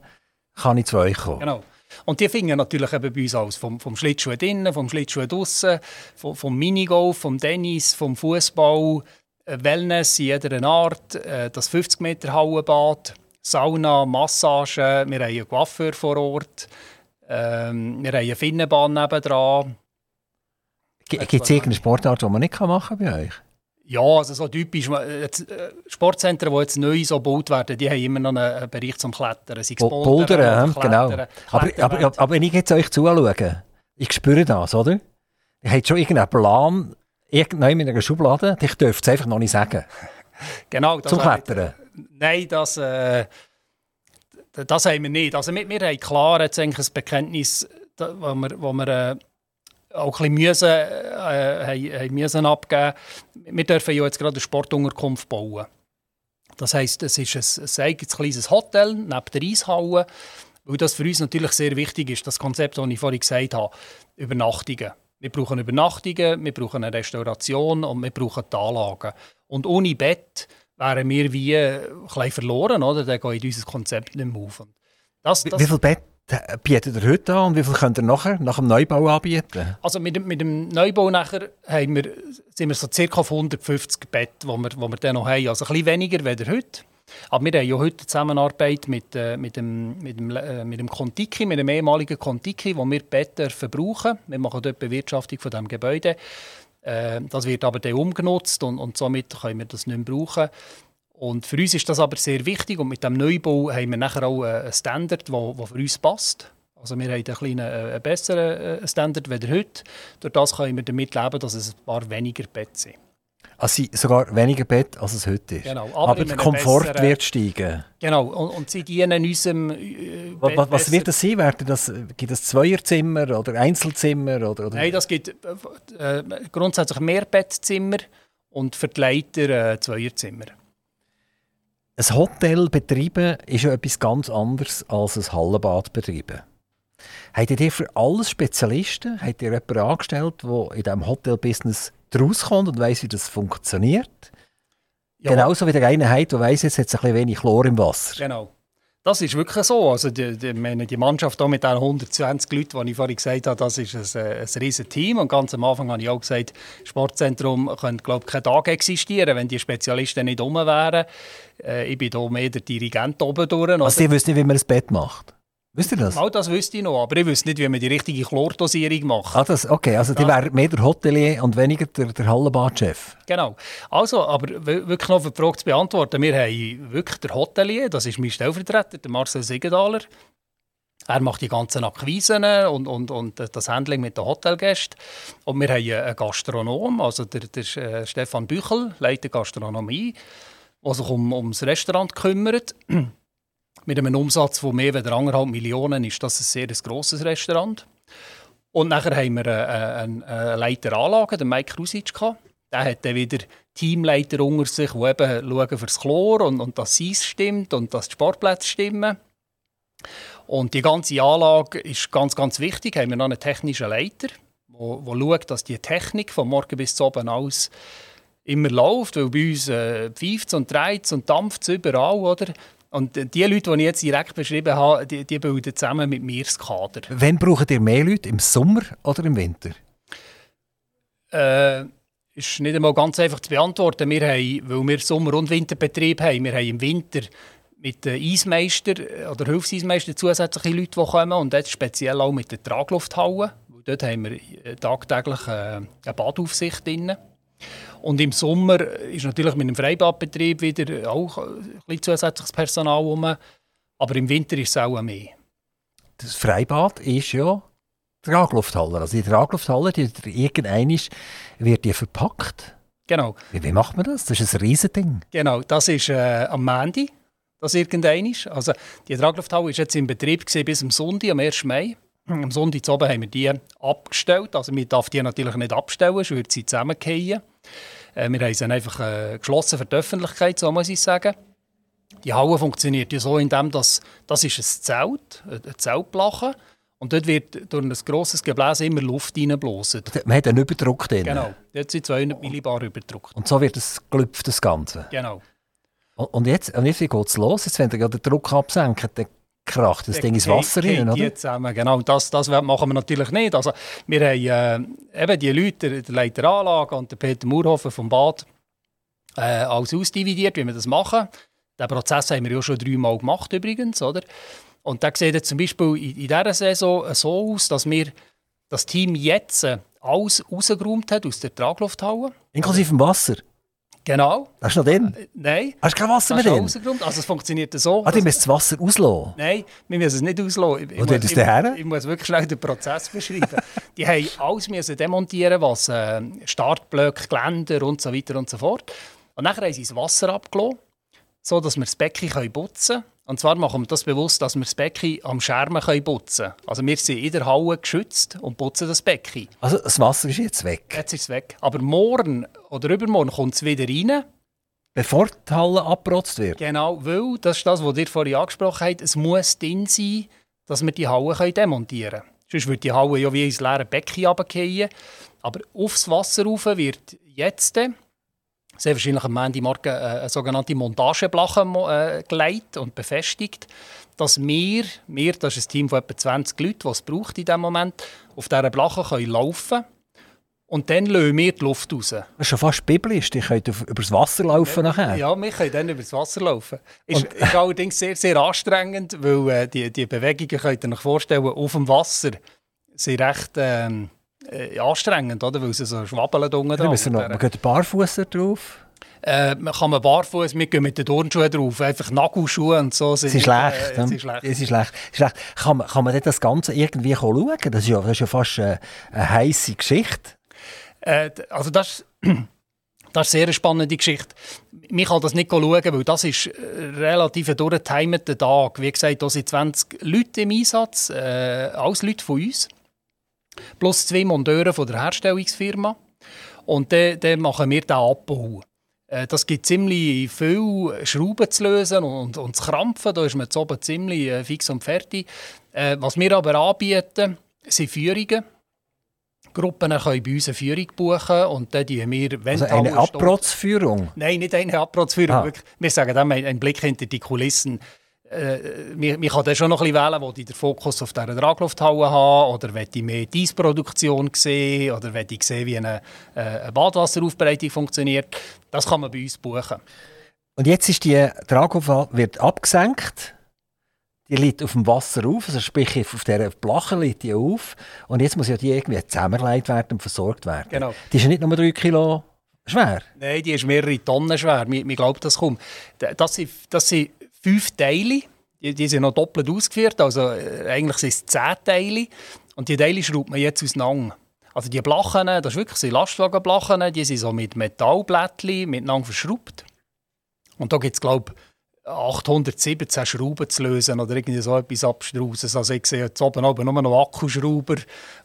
kann ich zu euch kommen? Genau. Und die finden natürlich eben bei uns aus. Vom, vom Schlittschuh drinnen, vom Schlittschuh draussen, vom, vom Minigolf, vom Tennis, vom Fußball, äh, Wellness in jeder Art, äh, das 50 Meter Hallenbad, Sauna, Massage, wir haben einen Coiffeur vor Ort, ähm, wir haben eine Finnenbahn nebendran. Gibt es irgendeine Sportart, die man nicht machen kann bei euch? Ja, also so typisch. Jetzt, äh, Sportzentren, die jetzt neu so gebaut werden, die haben immer noch einen Bereich zum Klettern. Sei es Bouldern, genau. Aber, aber, aber, wenn ich jetzt euch zuschaue, ich spüre das, oder? Ihr habt schon irgendeinen Plan, irgendwann in einer Schublade, ich dürfte es einfach noch nicht sagen. Genau. Zum Klettern? Nein, das, äh, das haben wir nicht. Also wir, wir haben klar jetzt ein Bekenntnis, wo wir, wo wir äh, auch ein bisschen müssen, äh, müssen abgeben Wir dürfen ja jetzt gerade eine Sportunterkunft bauen. Das heisst, es ist ein, ein eigenes kleines Hotel neben der Eishalle, weil das für uns natürlich sehr wichtig ist, das Konzept, das ich vorhin gesagt habe, Übernachtungen. Wir brauchen Übernachtungen, wir brauchen eine Restauration und wir brauchen die Anlagen. Und ohne Bett wären wir wie ein bisschen verloren, oder? Dann geht unser Konzept nicht mehr auf. Das, das, wie viel Bett bietet ihr heute an und wie viel könnt ihr nachher, nach dem Neubau anbieten? Also mit, mit dem Neubau nachher haben wir, sind wir so ca. auf 150 Bett, die wir, wo wir dann noch haben. Also ein bisschen weniger als heute. Aber wir haben ja heute Zusammenarbeit mit, äh, mit, dem, mit, dem, äh, mit dem Contiki, mit dem ehemaligen Contiki, wo wir Betten verbrauchen. Wir machen dort Bewirtschaftung von diesem Gebäude. Äh, das wird aber dann umgenutzt und, und somit können wir das nicht mehr brauchen. Und für uns ist das aber sehr wichtig und mit dem Neubau haben wir nachher auch einen Standard, der, für uns passt. Also wir haben einen, kleinen, äh, einen besseren äh, Standard als heute. Durch das können wir damit leben, dass es ein paar weniger Bett sind. Also sogar weniger Bett, als es heute ist. Genau, aber, aber der Komfort besseren, wird steigen. Genau, und, und sie dienen unserem äh, was, was, wird das sein? Werden das, gibt es Zweierzimmer oder Einzelzimmer? Oder, oder? Nein, das gibt äh, grundsätzlich Mehrbettzimmer und für die Leiter äh, Zweierzimmer. Ein Hotel betreiben ist ja etwas ganz anderes als ein Hallenbad betreiben. Habt ihr für alles Spezialisten? Habt ihr jemanden angestellt, der in diesem Hotelbusiness rauskommt und weiss, wie das funktioniert? Ja. Genauso wie der eine hat, der weiss, jetzt hat es ein bisschen wenig Chlor im Wasser. Genau. Das ist wirklich so. Also die, die, die Mannschaft hier mit den 120 Leuten, die ich vorhin gesagt habe, das ist ein, äh, ein riesiges Team. Und ganz am Anfang habe ich auch gesagt, Sportzentrum könnte glaube ich, kein Tag existieren, wenn die Spezialisten nicht rum wären. Äh, ich bin hier mehr der Dirigent oben durch. Also ihr wisst nicht, wie man ein Bett macht? Wisst ihr das? Mal das wüsste ich noch, aber ich wüsste nicht, wie man die richtige Chlordosierung macht. Ah, das, okay, also die wäre mehr der Hotelier und weniger der, der Hallenbadchef. Genau. Also, aber wirklich noch für die Frage zu beantworten, wir haben wirklich den Hotelier, das ist mein Stellvertreter, der Marcel Siegenthaler. Er macht die ganzen Akquisen und, und, und das Handling mit den Hotelgästen. Und wir haben einen Gastronom, also der, der äh, Stefan Büchel, leitet Gastronomie, der sich um, ums Restaurant kümmert. Mit einem Umsatz von mehr als anderthalb Millionen ist das ein sehr grosses Restaurant. Und nachher haben wir einen, einen Leiter Anlagen, den Mike Krusic, Der hat dann wieder Teamleiter unter sich, die eben schauen fürs Chlor und, und dass es stimmt und dass die Sportplätze stimmen. Und die ganze Anlage ist ganz, ganz wichtig. Haben wir noch einen technischen Leiter, der schaut, dass die Technik von morgen bis zu oben aus immer läuft, weil bei uns äh, pfeift und dreht und dampft überall, oder? Und die Leute, die ich jetzt direkt beschrieben habe, die, die bilden zusammen mit mir das Kader. Wann braucht ihr mehr Leute? Im Sommer oder im Winter? Äh, ist nicht einmal ganz einfach zu beantworten. Wir haben, weil wir Sommer- und Winterbetrieb haben, wir haben im Winter mit den Eismeister oder Hilfseismeister zusätzliche Leute, die kommen. Und jetzt speziell auch mit der Traglufthalle. Dort haben wir tagtäglich äh, eine Badaufsicht drin. Und im Sommer ist natürlich mit dem Freibadbetrieb wieder auch ein bisschen zusätzliches Personal rum. Aber im Winter ist es auch mehr. Das Freibad ist ja die Traglufthalle. Also die Traglufthalle, die, irgendwann wird die verpackt. Genau. Wie, wie, macht man das? Das ist ein Riesending. Genau, das ist äh, am Mandy, das irgendwann ist. Also die Traglufthalle ist jetzt in Betrieb bis am Sonntag, am 1. Mai. Am Sonntag oben haben wir die abgestellt. Also man darf die natürlich nicht abstellen, sonst würde sie zusammenfallen. Äh, wir haben sie einfach äh, geschlossen für die Öffentlichkeit, so muss ich sagen. Die Halle funktioniert ja so, indem das, das ist ein Zelt, eine Zeltplache und dort wird durch ein grosses Gebläse immer Luft reinblasen. Man hat einen Überdruck drin? Genau, dort sind 200 Millibar Überdruck. Und so wird es gelüpft, das Ganze? Genau. Und jetzt, und jetzt wie geht es los? Jetzt, wenn ihr den Druck absenkt, dann kracht das Ding ins Wasser rein, oder? zusammen, genau. Das, das machen wir natürlich nicht. Also, wir haben äh, eben die Leute, der Leiter Anlage und der Peter Murhofer vom Bad, äh, alles ausdividiert, wie wir das machen. Den Prozess haben wir ja schon dreimal gemacht übrigens, oder? Und da sieht jetzt zum Beispiel in, in dieser Saison so aus, dass wir das Team jetzt alles rausgeräumt hat aus der Traglufthalle. Inklusive Wasser? Genau. Hast du noch drin? Äh, nein. Hast du kein Wasser mehr drin? Also es funktioniert so. Ah, du musst das Wasser auslassen? Nein, wir müssen es nicht auslassen. Wo tut es her? Ich, ich, muss wirklich schnell den Prozess beschreiben. die haben alles müssen demontieren, was äh, Startblöcke, Geländer und so weiter und so fort. Und dann haben sie das Wasser abgelassen, sodass wir das Becken putzen können. Und zwar machen wir das bewusst, dass wir das Becken am Schermen putzen können. Also wir sind in der Halle geschützt und putzen das Becken. Also das Wasser ist jetzt weg? Jetzt ist es weg. Aber morgen oder übermorgen kommt es wieder rein. Bevor die Halle abgerotzt wird? Genau, weil, das ist das, was ihr vorhin angesprochen habt, es muss drin sein, dass wir die Halle demontieren können. Sonst würde die Halle ja wie ins leere Becken runterfallen. Aber aufs Wasser rauf wird jetzt sehr wahrscheinlich am Montagmorgen äh, eine sogenannte Montageplache äh, gelegt und befestigt, dass wir, wir, das ist ein Team von etwa 20 Leuten, was es braucht in diesem Moment, auf dieser Plache können laufen und dann lösen wir die Luft raus. Das ist schon fast biblisch, die können über das Wasser laufen ja, nachher. Ja, wir können dann über das Wasser laufen. Ist, ist allerdings sehr, sehr anstrengend, weil äh, die, die Bewegungen, könnt ihr euch vorstellen, auf dem Wasser sind recht... Ähm, äh, anstrengend, oder? weil sie so schwabbeln unten dran. Ja, man geht barfuß drauf. Äh, man kann man barfuß, wir gehen mit den Turnschuhen drauf, einfach Nagelschuhe und so. Sind, es ist schlecht. Äh, es ist schlecht. Es ist schlecht. schlecht. Kann, man, kann man das Ganze irgendwie schauen? Das ist ja, das ist ja fast eine, eine heisse Geschichte. Äh, also das, das ist eine sehr spannende Geschichte. Man kann das nicht schauen, weil das ist relativ ein durchgetimerter Tag. Wie gesagt, da sind 20 Leute im Einsatz, äh, alles Leute von uns plus zwei Monteure von der Herstellungsfirma. Und dann, dann machen wir den Abbau. Äh, das gibt ziemlich viel Schrauben zu lösen und, und zu krampfen. Da ist man jetzt oben ziemlich äh, fix und fertig. Äh, was wir aber anbieten, sind Führungen. Gruppen können bei uns eine Führung buchen und dann die wir... Wenn also eine Abrotzführung? Nein, nicht eine Abrotzführung. Ah. Wir sagen dann einen Blick hinter die Kulissen äh, man, man kann dann schon noch ein bisschen wählen, wo ich den Fokus auf dieser Traglufthalle haben oder will ich mehr Eisproduktion sehen oder will ich sehen, wie eine, äh, eine Badwasseraufbereitung funktioniert. Das kann man bei uns buchen. Und jetzt ist die Traglufthalle wird abgesenkt. Die liegt auf dem Wasser auf, also sprich auf dieser Plache liegt die auf. Und jetzt muss ja die irgendwie zusammengelegt werden und versorgt werden. Genau. Die ist ja nicht nur 3 Kilo schwer. Nein, die ist mehrere Tonnen schwer. Man, man glaubt das sind, das sind fünf Teile. Die, die sind noch doppelt ausgeführt, also äh, eigentlich sind es zehn Teile. Und die Teile schraubt man jetzt auseinander. Also die Blachen, das ist wirklich so Lastwagenblachen, die sind so mit Metallblättchen miteinander verschraubt. Und da gibt es, glaube ich, 817 Schrauben zu lösen oder irgendwie so etwas abstrusen. Also ich sehe jetzt oben, oben nur noch Akkuschrauber.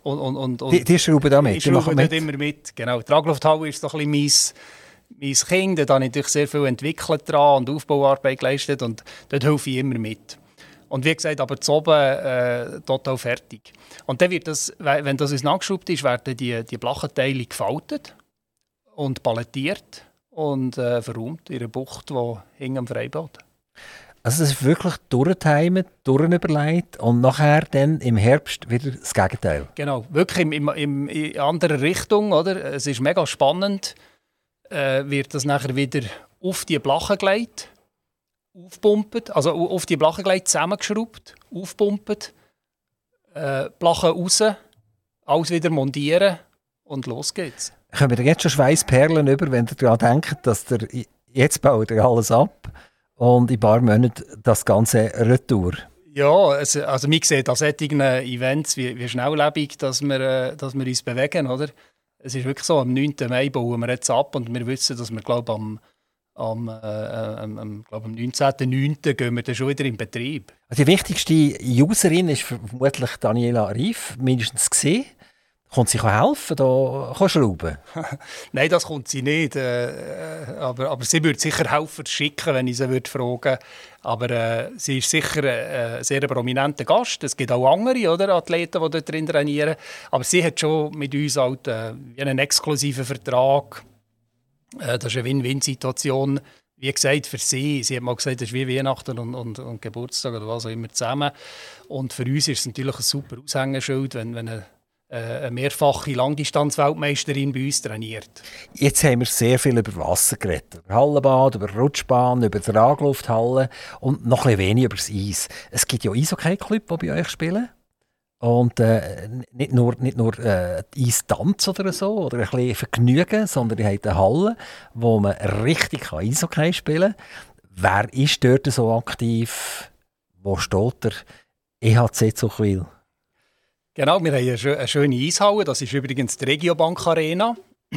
Und, und, und, die, die schrauben da mit? Die schrauben mit. immer mit. Genau. Die Traglufthalle ist so ein bisschen mein mein Kind, da habe ich natürlich sehr viel entwickelt dran und Aufbauarbeit geleistet und dort helfe ich immer mit. Und wie gesagt, aber zu oben äh, total fertig. Und dann wird das, wenn das auseinandergeschraubt ist, werden die, die Blachenteile gefaltet und palettiert und äh, verräumt in einer Bucht, die hing am Freibad. Also es ist wirklich durchgeheimt, durchüberlegt und nachher dann im Herbst wieder das Gegenteil. Genau, wirklich im, im, im, in andere Richtung. Oder? Es ist mega spannend äh, wird das nachher wieder auf die Blache gelegt, aufpumpt, also auf die Blache gelegt, zusammengeschraubt, aufpumpt, äh, Blache raus, alles wieder montieren und los geht's. Kommen wir jetzt schon Schweißperlen über, wenn ihr daran denkt, dass der jetzt baut ihr alles ab und in ein paar Monaten das Ganze retour? Ja, also, also wir sehen an solchen Events wie, wie schnelllebig, dass wir, äh, dass wir uns bewegen, oder? Es ist wirklich so, am 9. Mai bauen wir jetzt ab und wir wissen, dass wir, glaube am, am, äh, am, glaub, am 19.09. gehen wir dann schon wieder in Betrieb. Also die wichtigste Userin ist vermutlich Daniela Rief, mindestens gesehen. Kommt sie helfen, da schrauben? Nein, das kommt sie nicht. Äh, aber, aber sie würde sicher helfen schicken, wenn ich sie würde fragen Aber äh, sie ist sicher äh, ein sehr prominenter Gast. Es gibt auch andere oder, Athleten, die dort drin trainieren. Aber sie hat schon mit uns halt, äh, einen exklusiven Vertrag. Äh, das ist eine Win-Win-Situation. Wie gesagt, für sie, sie hat mal gesagt, das ist wie Weihnachten und, und, und Geburtstag oder was auch immer zusammen. Und für uns ist es natürlich ein super Aushängeschild, wenn, wenn eine äh, eine mehrfache Langdistanz-Weltmeisterin bei uns trainiert. Jetzt haben wir sehr viel über Wasser geredet. Über Hallenbad, über Rutschbahn, über Traglufthalle und noch ein wenig über das Eis. Es gibt ja Eishockey-Club, die bei euch spielen. Und äh, nicht nur, nicht nur äh, Eistanz oder so, oder ein bisschen Vergnügen, sondern die haben eine Halle, wo man richtig Eishockey spielen kann. Wer ist dort so aktiv? Wo steht der EHC Zuchwil? Genau, wir haben eine, schöne Eishalle. Das ist übrigens die Regiobank Arena.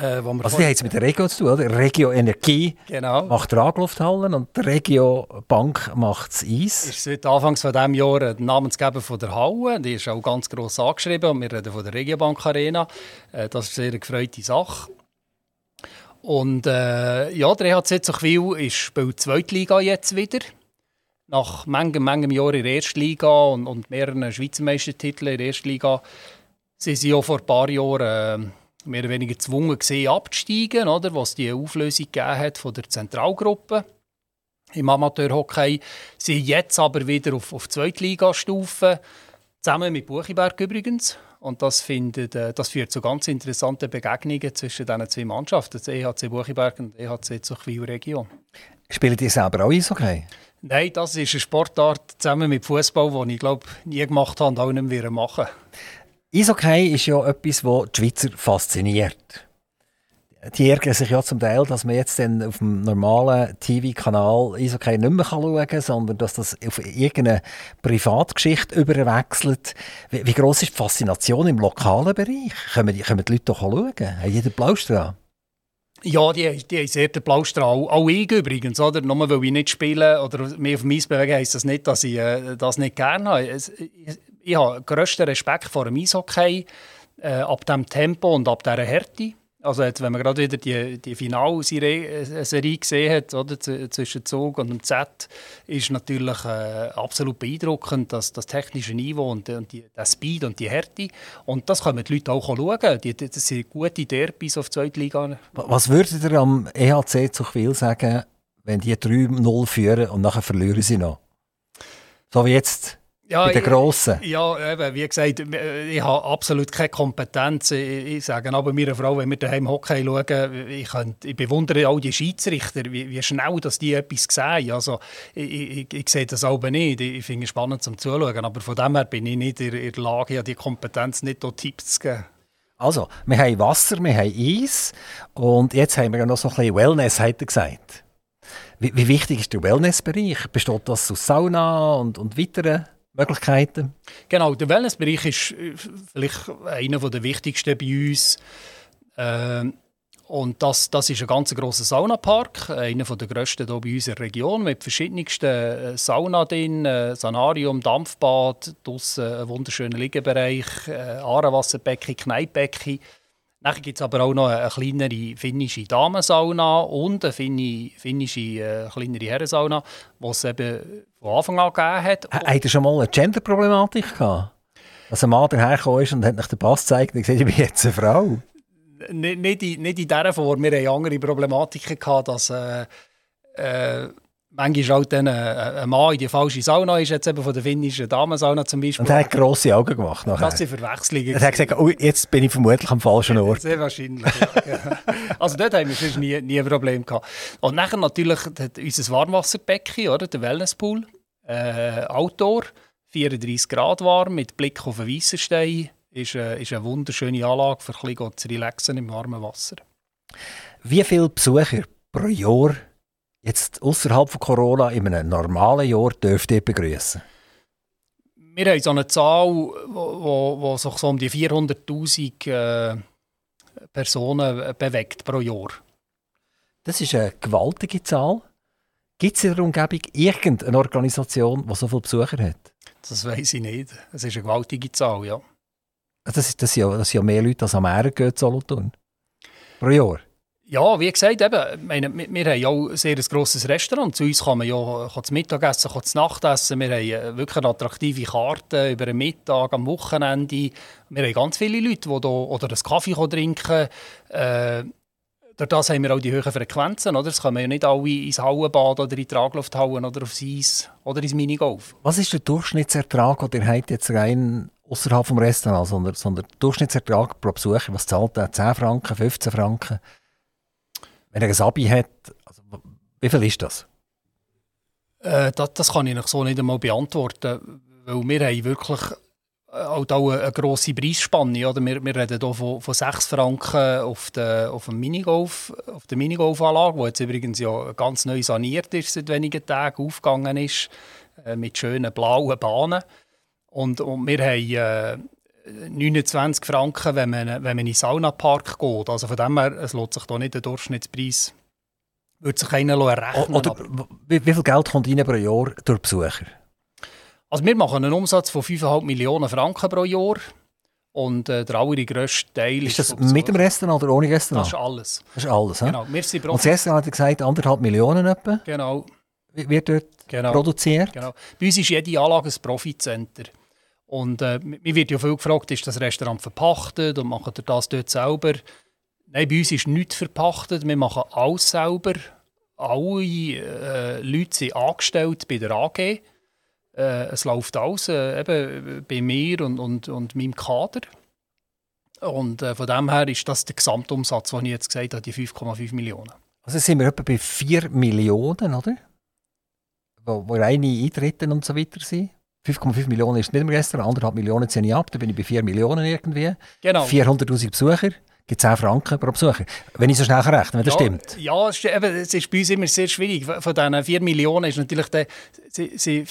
Äh, also die haben es mit der Regio zu tun, oder? Regio Energie genau. macht Traglufthallen und die Regio Bank macht das Eis. Ist seit Anfang von diesem Jahr der Namensgeber von der Halle. Die ist auch ganz gross angeschrieben. Wir reden von der Regio Bank Arena. Äh, das ist eine sehr gefreute Sache. Und äh, ja, der EHC Zuchwil spielt Zweitliga jetzt wieder nach manchem, manchem Jahr in der Erstliga und, und mehreren Schweizer Meistertiteln in der Erstliga sind sie ja vor ein paar Jahren äh, mehr oder weniger gezwungen gewesen, abzusteigen, oder? was die Auflösung gegeben hat von der Zentralgruppe im Amateurhockey. Sie sind jetzt aber wieder auf, auf Zweitligastufe, zusammen mit Buchiberg übrigens. Und das, findet, äh, das führt zu ganz interessanten Begegnungen zwischen diesen zwei Mannschaften, der EHC Buchiberg und der EHC Zuchwil Region. Spielen die selber auch Eishockey? Nein, das ist eine Sportart zusammen mit Fußball, die ich glaube nie gemacht habe und auch nicht mehr machen Eishockey ist ja etwas, das die Schweizer fasziniert. Die ärgern sich ja zum Teil, dass man jetzt dann auf dem normalen TV-Kanal Eishockey nicht mehr schauen kann, sondern dass das auf irgendeine Privatgeschichte überwechselt. Wie, wie gross ist die Faszination im lokalen Bereich? Können die, können die Leute doch schauen? Haben jeder dran? Ja, die, die haben sehr den Blaustrahl. Auch ich übrigens, oder? Nur weil ich nicht spiele oder mehr auf Eis bewege, heisst das nicht, dass ich äh, das nicht gerne habe. Es, ich, ich habe grössten Respekt vor dem Eishockey, äh, ab dem Tempo und ab dieser Härte. Also jetzt, wenn man gerade wieder die, die Finalserie äh, gesehen hat, oder, zwischen Zug und dem Z, ist natürlich äh, absolut beeindruckend, dass das technische Niveau und, und die, der Speed und die Härte. Und das können die Leute auch schauen. Die, das sind gute Derbys auf Zweitliga. Was würdet ihr am EHC zu Quil sagen, wenn die 3-0 führen und nachher verlieren sie noch? So wie jetzt ja, bei den Grossen? Ja, eben, wie gesagt, ich habe absolut keine Kompetenz. Ich, ich sage aber meiner Frau, wenn wir daheim Hockey schauen, ich, könnte, ich bewundere all die Schiedsrichter, wie, wie, schnell dass die etwas sehen. Also, ich, ich, ich sehe das aber nicht. Ich finde es spannend zum Zuschauen. Aber von dem her bin ich nicht in, der Lage, die Kompetenz nicht dort Tipps zu geben. Also, wir haben Wasser, wir haben Eis und jetzt haben wir ja noch so ein bisschen Wellness, hat er gesagt. Wie, wie wichtig ist der Wellnessbereich? Besteht das aus Sauna und, und weiteren Möglichkeiten? Genau, der Wellnessbereich ist äh, vielleicht einer der wichtigsten bei uns. Ähm, und das, das ist ein ganz grosser Saunapark, einer der grössten hier bei uns in der Region, mit verschiedensten äh, Sauna drin, äh, Sanarium, Dampfbad, draussen ein wunderschöner Liegebereich, Aarewasserbecken, Kneippbecken. Dann gibt es aber auch noch eine kleinere finnische Damensauna und eine finnische äh, kleinere Herrensauna, die es eben von Anfang an gegeben hat. Hat er schon mal eine Gender-Problematik gehabt? Dass ein Mann dahergekommen ist und hat nach den Pass gezeigt und gesagt, ich bin jetzt eine Frau? Nicht, nicht, in, nicht in dieser Form. Wir hatten andere Problematiken, gehabt, dass... Äh, äh, manchmal halt dann ein, ein Mann in die falsche Sauna, ist jetzt eben von der finnischen Damensauna zum Beispiel. Und er hat grosse Augen gemacht nachher. Das sind Verwechslungen. Er hat gesagt, oh, jetzt bin ich vermutlich am falschen Ort. Sehr wahrscheinlich, ja. Also dort haben wir sonst nie, nie ein Problem gehabt. Und nachher natürlich unser Warmwasserbecken, oder, der Wellnesspool, äh, Outdoor, 34 Grad warm, mit Blick auf den Weissenstein ist, äh, ist eine wunderschöne Anlage, für ein bisschen zu relaxen im warmen Wasser. Wie viele Besucher pro Jahr jetzt außerhalb von Corona in einem normalen Jahr dürft ihr begrüßen? Wir haben so eine Zahl, wo, wo, sich so um die 400'000 äh, Personen bewegt pro Jahr. Das ist eine gewaltige Zahl. Gibt es in der Umgebung irgendeine Organisation, die so viele Besucher hat? Das weiß ich nicht. Es ist eine gewaltige Zahl, ja. Das, ist, das, sind, ja, das sind ja mehr Leute, als am Meer gehen, Solothurn. Pro Jahr. Ja, wie gesagt, eben, meine, wir, haben ja auch ein sehr grosses Restaurant. Zu uns kann man ja kann zum Mittagessen, kann zum Nachtessen. Wir haben wirklich eine attraktive Karte über den Mittag, am Wochenende. Wir haben ganz viele Leute, die da, oder einen Kaffee trinken äh, durch das haben wir auch die hohen Frequenzen. Oder? Es kommen ja nicht alle ins Hallenbad oder in die Traglufthauen oder aufs Eis oder ins Minigolf. Was ist der Durchschnittsertrag, den ihr jetzt rein außerhalb des Restaurants, sondern, sondern der Durchschnittsertrag pro Besucher? Was zahlt er? 10 Franken, 15 Franken? Wenn er ein Abi hat, also, wie viel ist das? Äh, das? Das kann ich noch so nicht einmal beantworten, weil wir haben wirklich halt auch eine, eine grosse Preisspanne. Oder? Wir, wir reden hier von, von 6 Franken auf der, auf dem Minigolf, auf der Minigolfanlage, die jetzt übrigens ja ganz neu saniert ist, seit wenigen Tagen aufgegangen ist, äh, mit schönen blauen Bahnen. Und, und wir haben äh, 29 Franken, wenn man, wenn man in den Saunapark geht. Also von dem her, es lohnt sich da nicht der Durchschnittspreis. Würde sich keiner errechnen. Oder wie, wie viel Geld kommt rein pro Jahr durch Besucher? Also wir machen einen Umsatz von 5,5 Millionen Franken pro Jahr. Und äh, der allergrößte Teil ist... Ist das mit dem Restaurant oder ohne Restaurant? Das ist alles. Das ist alles, Genau. Wir sind Und das Restaurant hat gesagt, anderthalb Millionen etwa? Genau. Wird dort genau. produziert? Genau. Bei uns ist jede Anlage ein Profitcenter. Und äh, mir wird ja viel gefragt, ist das Restaurant verpachtet und macht ihr das dort selber? Nein, bei uns ist nichts verpachtet. Wir machen alles selber. Alle äh, Leute sind angestellt bei der AG. Äh, es läuft alles äh, eben bei mir und, und, und meinem Kader. Und äh, von dem her ist das der Gesamtumsatz, den ich jetzt gesagt habe, die 5,5 Millionen. Also sind wir etwa bei 4 Millionen, oder? Wo, wo reine Eintritte und so weiter sind. 5,5 Millionen ist nicht im Restaurant, 1,5 Millionen ziehe ich ab, da bin ich bei 4 Millionen irgendwie. Genau. 400'000 Besucher, gibt 10 Franken pro Besucher. Wenn ich so schnell rechne, wenn das ja, stimmt. Ja, es ist, eben, es ist bei uns immer sehr schwierig. Von diesen 4 Millionen ist natürlich der, sie, sie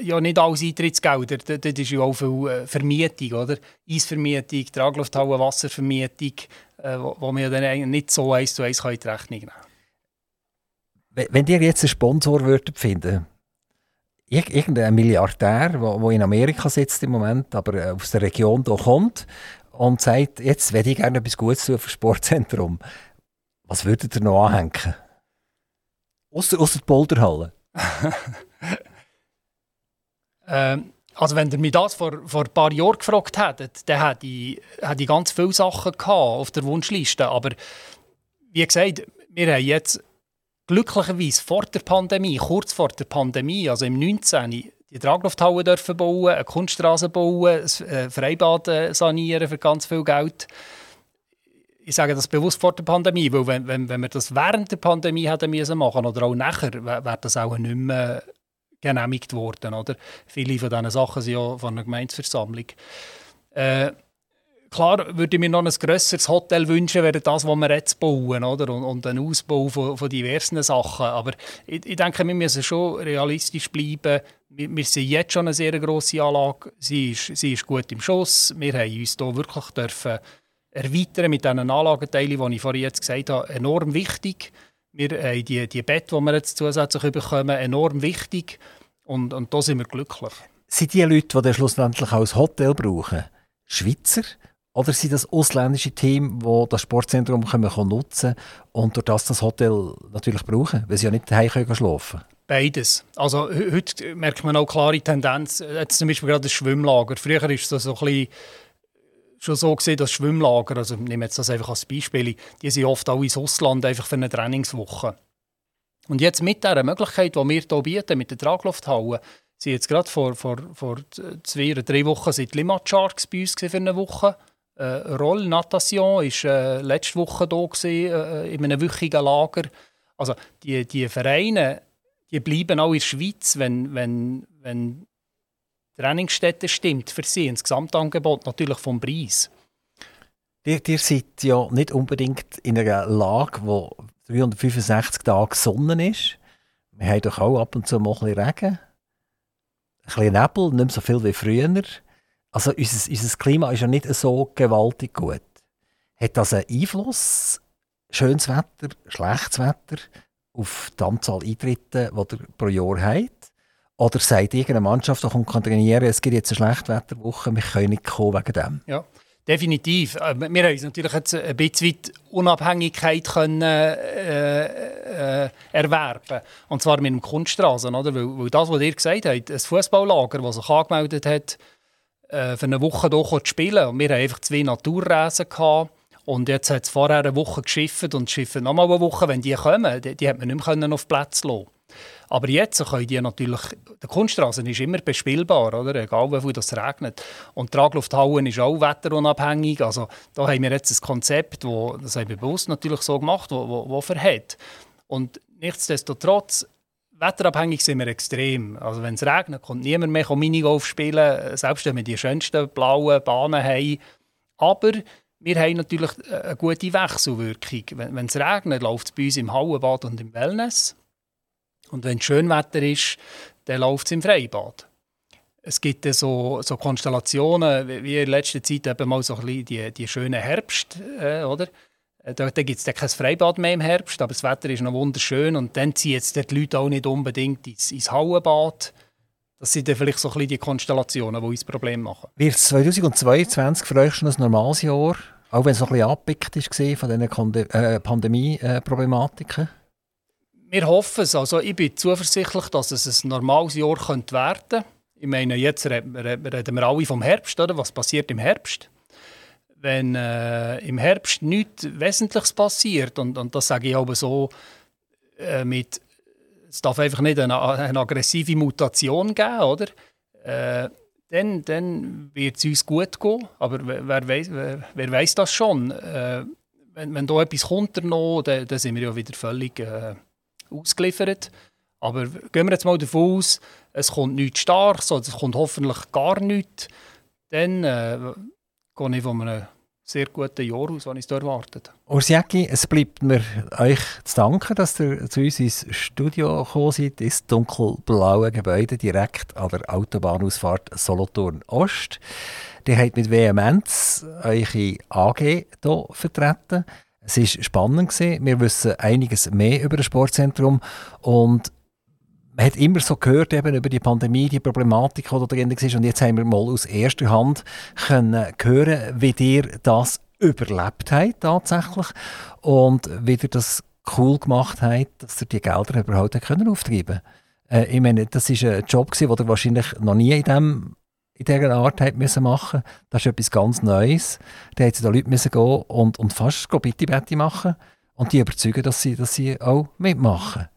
ja nicht alles Eintrittsgelder. Das ist ja auch viel äh, Vermietung, oder? Eisvermietung, Traglufthalle, Wasservermietung, äh, wo, wo man dann nicht so eins zu eins in die Rechnung nehmen kann. Wenn ihr jetzt einen Sponsor würdet finden irgendein Milliardär, der in Amerika sitzt im Moment, aber äh, aus der Region hier kommt und sagt, jetzt werde ich gerne etwas Gutes tun für das Sportzentrum. Was würdet ihr noch anhängen? Außer, außer die Boulderhalle. Ähm, also wenn ihr mich das vor, vor ein paar Jahren gefragt hättet, dann hätte ich, hätte ich ganz viele Sachen auf der Wunschliste. Aber wie gesagt, wir haben jetzt glücklicherweise vor der Pandemie, kurz vor der Pandemie, also im 19. die Traglufthalle dürfen bauen, eine Kunststraße bauen, ein äh, Freibad äh, sanieren für ganz viel Geld. Ich sage das bewusst vor der Pandemie, weil wenn, wenn, wenn wir das während der Pandemie hätten müssen machen oder auch nachher, wäre das auch nicht mehr genehmigt worden. Oder? Viele von diesen Sachen sind ja von einer Gemeinsversammlung. Äh, klar würde ich mir noch ein grösseres Hotel wünschen, wäre das, was wir jetzt bauen, oder? Und, und einen Ausbau von, von diversen Sachen. Aber ich, ich, denke, wir müssen schon realistisch bleiben. Wir, wir sind jetzt schon eine sehr grosse Anlage. Sie ist, sie ist gut im Schuss. Wir haben uns hier wirklich dürfen erweitern mit diesen Anlagenteilen, die ich vorhin jetzt gesagt habe, enorm wichtig wir haben die, die Bett, die wir jetzt zusätzlich bekommen, enorm wichtig. Und, und da sind wir glücklich. Sind die Leute, die dann schlussendlich auch ein Hotel brauchen, Schweizer? Oder sind das ausländische Team, die das Sportzentrum können, können nutzen und durch das das Hotel natürlich brauchen, weil sie ja nicht daheim schlafen können? Beides. Also heute merkt man auch klare Tendenz. Jetzt zum Beispiel gerade das Schwimmlager. Früher war es so ein bisschen schon so gesehen, dass Schwimmlager, also ich nehme jetzt das einfach als Beispiel, die sind oft auch ins Ausland einfach für eine Trainingswoche. Und jetzt mit dieser Möglichkeit, die wir hier bieten, mit der Traglufthalle, sind jetzt gerade vor, vor, vor zwei oder drei Wochen sind die Limmat Sharks bei uns für eine Woche. Äh, Roll Natation äh, letzte Woche hier gewesen, äh, in einem wöchigen Lager. Also die, die Vereine die bleiben auch in der Schweiz, wenn, wenn, wenn Trainingsstätte stimmt für sie, ins Gesamtangebot natürlich vom Preis. Ihr, ihr seid ja nicht unbedingt in einer Lage, wo 365 Tage Sonne ist. Wir haben doch auch ab und zu mal ein bisschen Regen. Ein bisschen Nebel, nicht mehr so viel wie früher. Also unser, unser Klima ist ja nicht so gewaltig gut. Hat das einen Einfluss, schönes Wetter, schlechtes Wetter, auf die Anzahl Eintritte, die ihr pro Jahr habt? Oder sagt irgendeine Mannschaft, die kann trainieren, es gibt jetzt eine Schlechtwetterwoche, wir können nicht kommen wegen dem? Ja. Definitiv. Äh, wir haben uns natürlich jetzt ein bisschen weit Unabhängigkeit können, äh, äh, erwerben Und zwar mit dem Kunststraßen. Oder? Weil, weil das, was ihr gesagt habt, ein Fußballlager, das sich angemeldet hat, äh, für eine Woche hier zu spielen. Und wir hatten einfach zwei Naturreisen. Gehabt. Und jetzt hat es vorher eine Woche geschifft und schiffen nochmal eine Woche. Wenn die kommen, die, die hat man nicht mehr auf Platz lassen. Aber jetzt können die natürlich, der Kunststraße ist immer bespielbar, oder? egal wie viel es regnet. Und die Traglufthauen ist auch wetterunabhängig. Also da haben wir jetzt ein Konzept, wo, das haben wir bewusst natürlich so gemacht, wo, wo, wo verhält. Und nichtsdestotrotz, wetterabhängig sind wir extrem. Also wenn es regnet, kommt niemand mehr Minigolf spielen, selbst wenn wir die schönsten blauen Bahnen haben. Aber wir haben natürlich eine gute Wechselwirkung. Wenn es regnet, läuft es bei uns im Hallenbad und im Wellness. Und wenn es Schönwetter ist, dann läuft es im Freibad. Es gibt so, so Konstellationen, wie in letzter Zeit eben mal so ein bisschen die, die schönen Herbst, äh, oder? Äh, da, da gibt es kein Freibad mehr im Herbst, aber das Wetter ist noch wunderschön und dann ziehen jetzt die Leute auch nicht unbedingt ins, ins Hallenbad. Das sind dann vielleicht so ein bisschen die Konstellationen, die uns Probleme machen. Wird 2022 für euch schon ein normales Jahr, auch wenn es noch ein bisschen abgepickt war von diesen äh, Pandemie-Problematiken? Wir hoffen es. Also ich bin zuversichtlich, dass es ein normales Jahr könnte werden könnte. Ich meine, jetzt reden wir alle vom Herbst. Oder? Was passiert im Herbst? Wenn äh, im Herbst nichts Wesentliches passiert, und, und das sage ich aber so, äh, mit, es darf einfach nicht eine, eine aggressive Mutation geben, oder? Äh, dann, dann wird es uns gut gehen. Aber wer weiß, wer, das schon? Äh, wenn, wenn da etwas kommt, dann, dann sind wir ja wieder völlig äh, ausgeliefert. Aber gehen wir jetzt mal davon aus, es kommt nichts Starkes es kommt hoffentlich gar nichts, dann äh, gehe ich von einem sehr guten Jahr aus, was ich da erwartet. Ursiaki, es bleibt mir euch zu danken, dass ihr zu uns ins Studio gekommen seid, ins dunkelblaue Gebäude direkt an der Autobahnausfahrt Solothurn Ost. Ihr habt mit Vehemenz eure AG hier vertreten. Es war spannend. Wir wissen einiges mehr über das Sportzentrum. Und man hat immer so gehört eben über die Pandemie, die Problematik, die da drin war. Und jetzt haben wir mal aus erster Hand können hören, wie ihr das überlebt habt tatsächlich und wie ihr das cool gemacht habt, dass ihr die Gelder überhaupt können auftreiben äh, Ich meine, das war ein Job, den ihr wahrscheinlich noch nie in diesem in dieser Art hat müssen machen Das ist etwas ganz Neues. Da mussten da Leute müssen gehen und, und fast bitte Betty machen und die überzeugen, dass sie, dass sie auch mitmachen.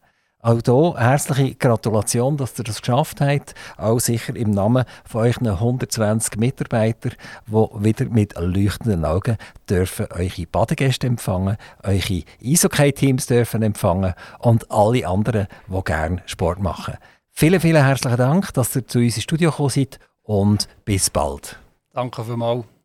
Auch hier herzliche Gratulation, dass ihr das geschafft habt. Auch sicher im Namen von euch 120 Mitarbeitern, die wieder mit leuchtenden Augen dürfen eure Badegäste empfangen, eure Eishockey-Teams dürfen empfangen und alle anderen, die gerne Sport machen. Vielen, vielen herzlichen Dank, dass ihr zu uns ins Studio gekommen seid und bis bald. Danke vielmals.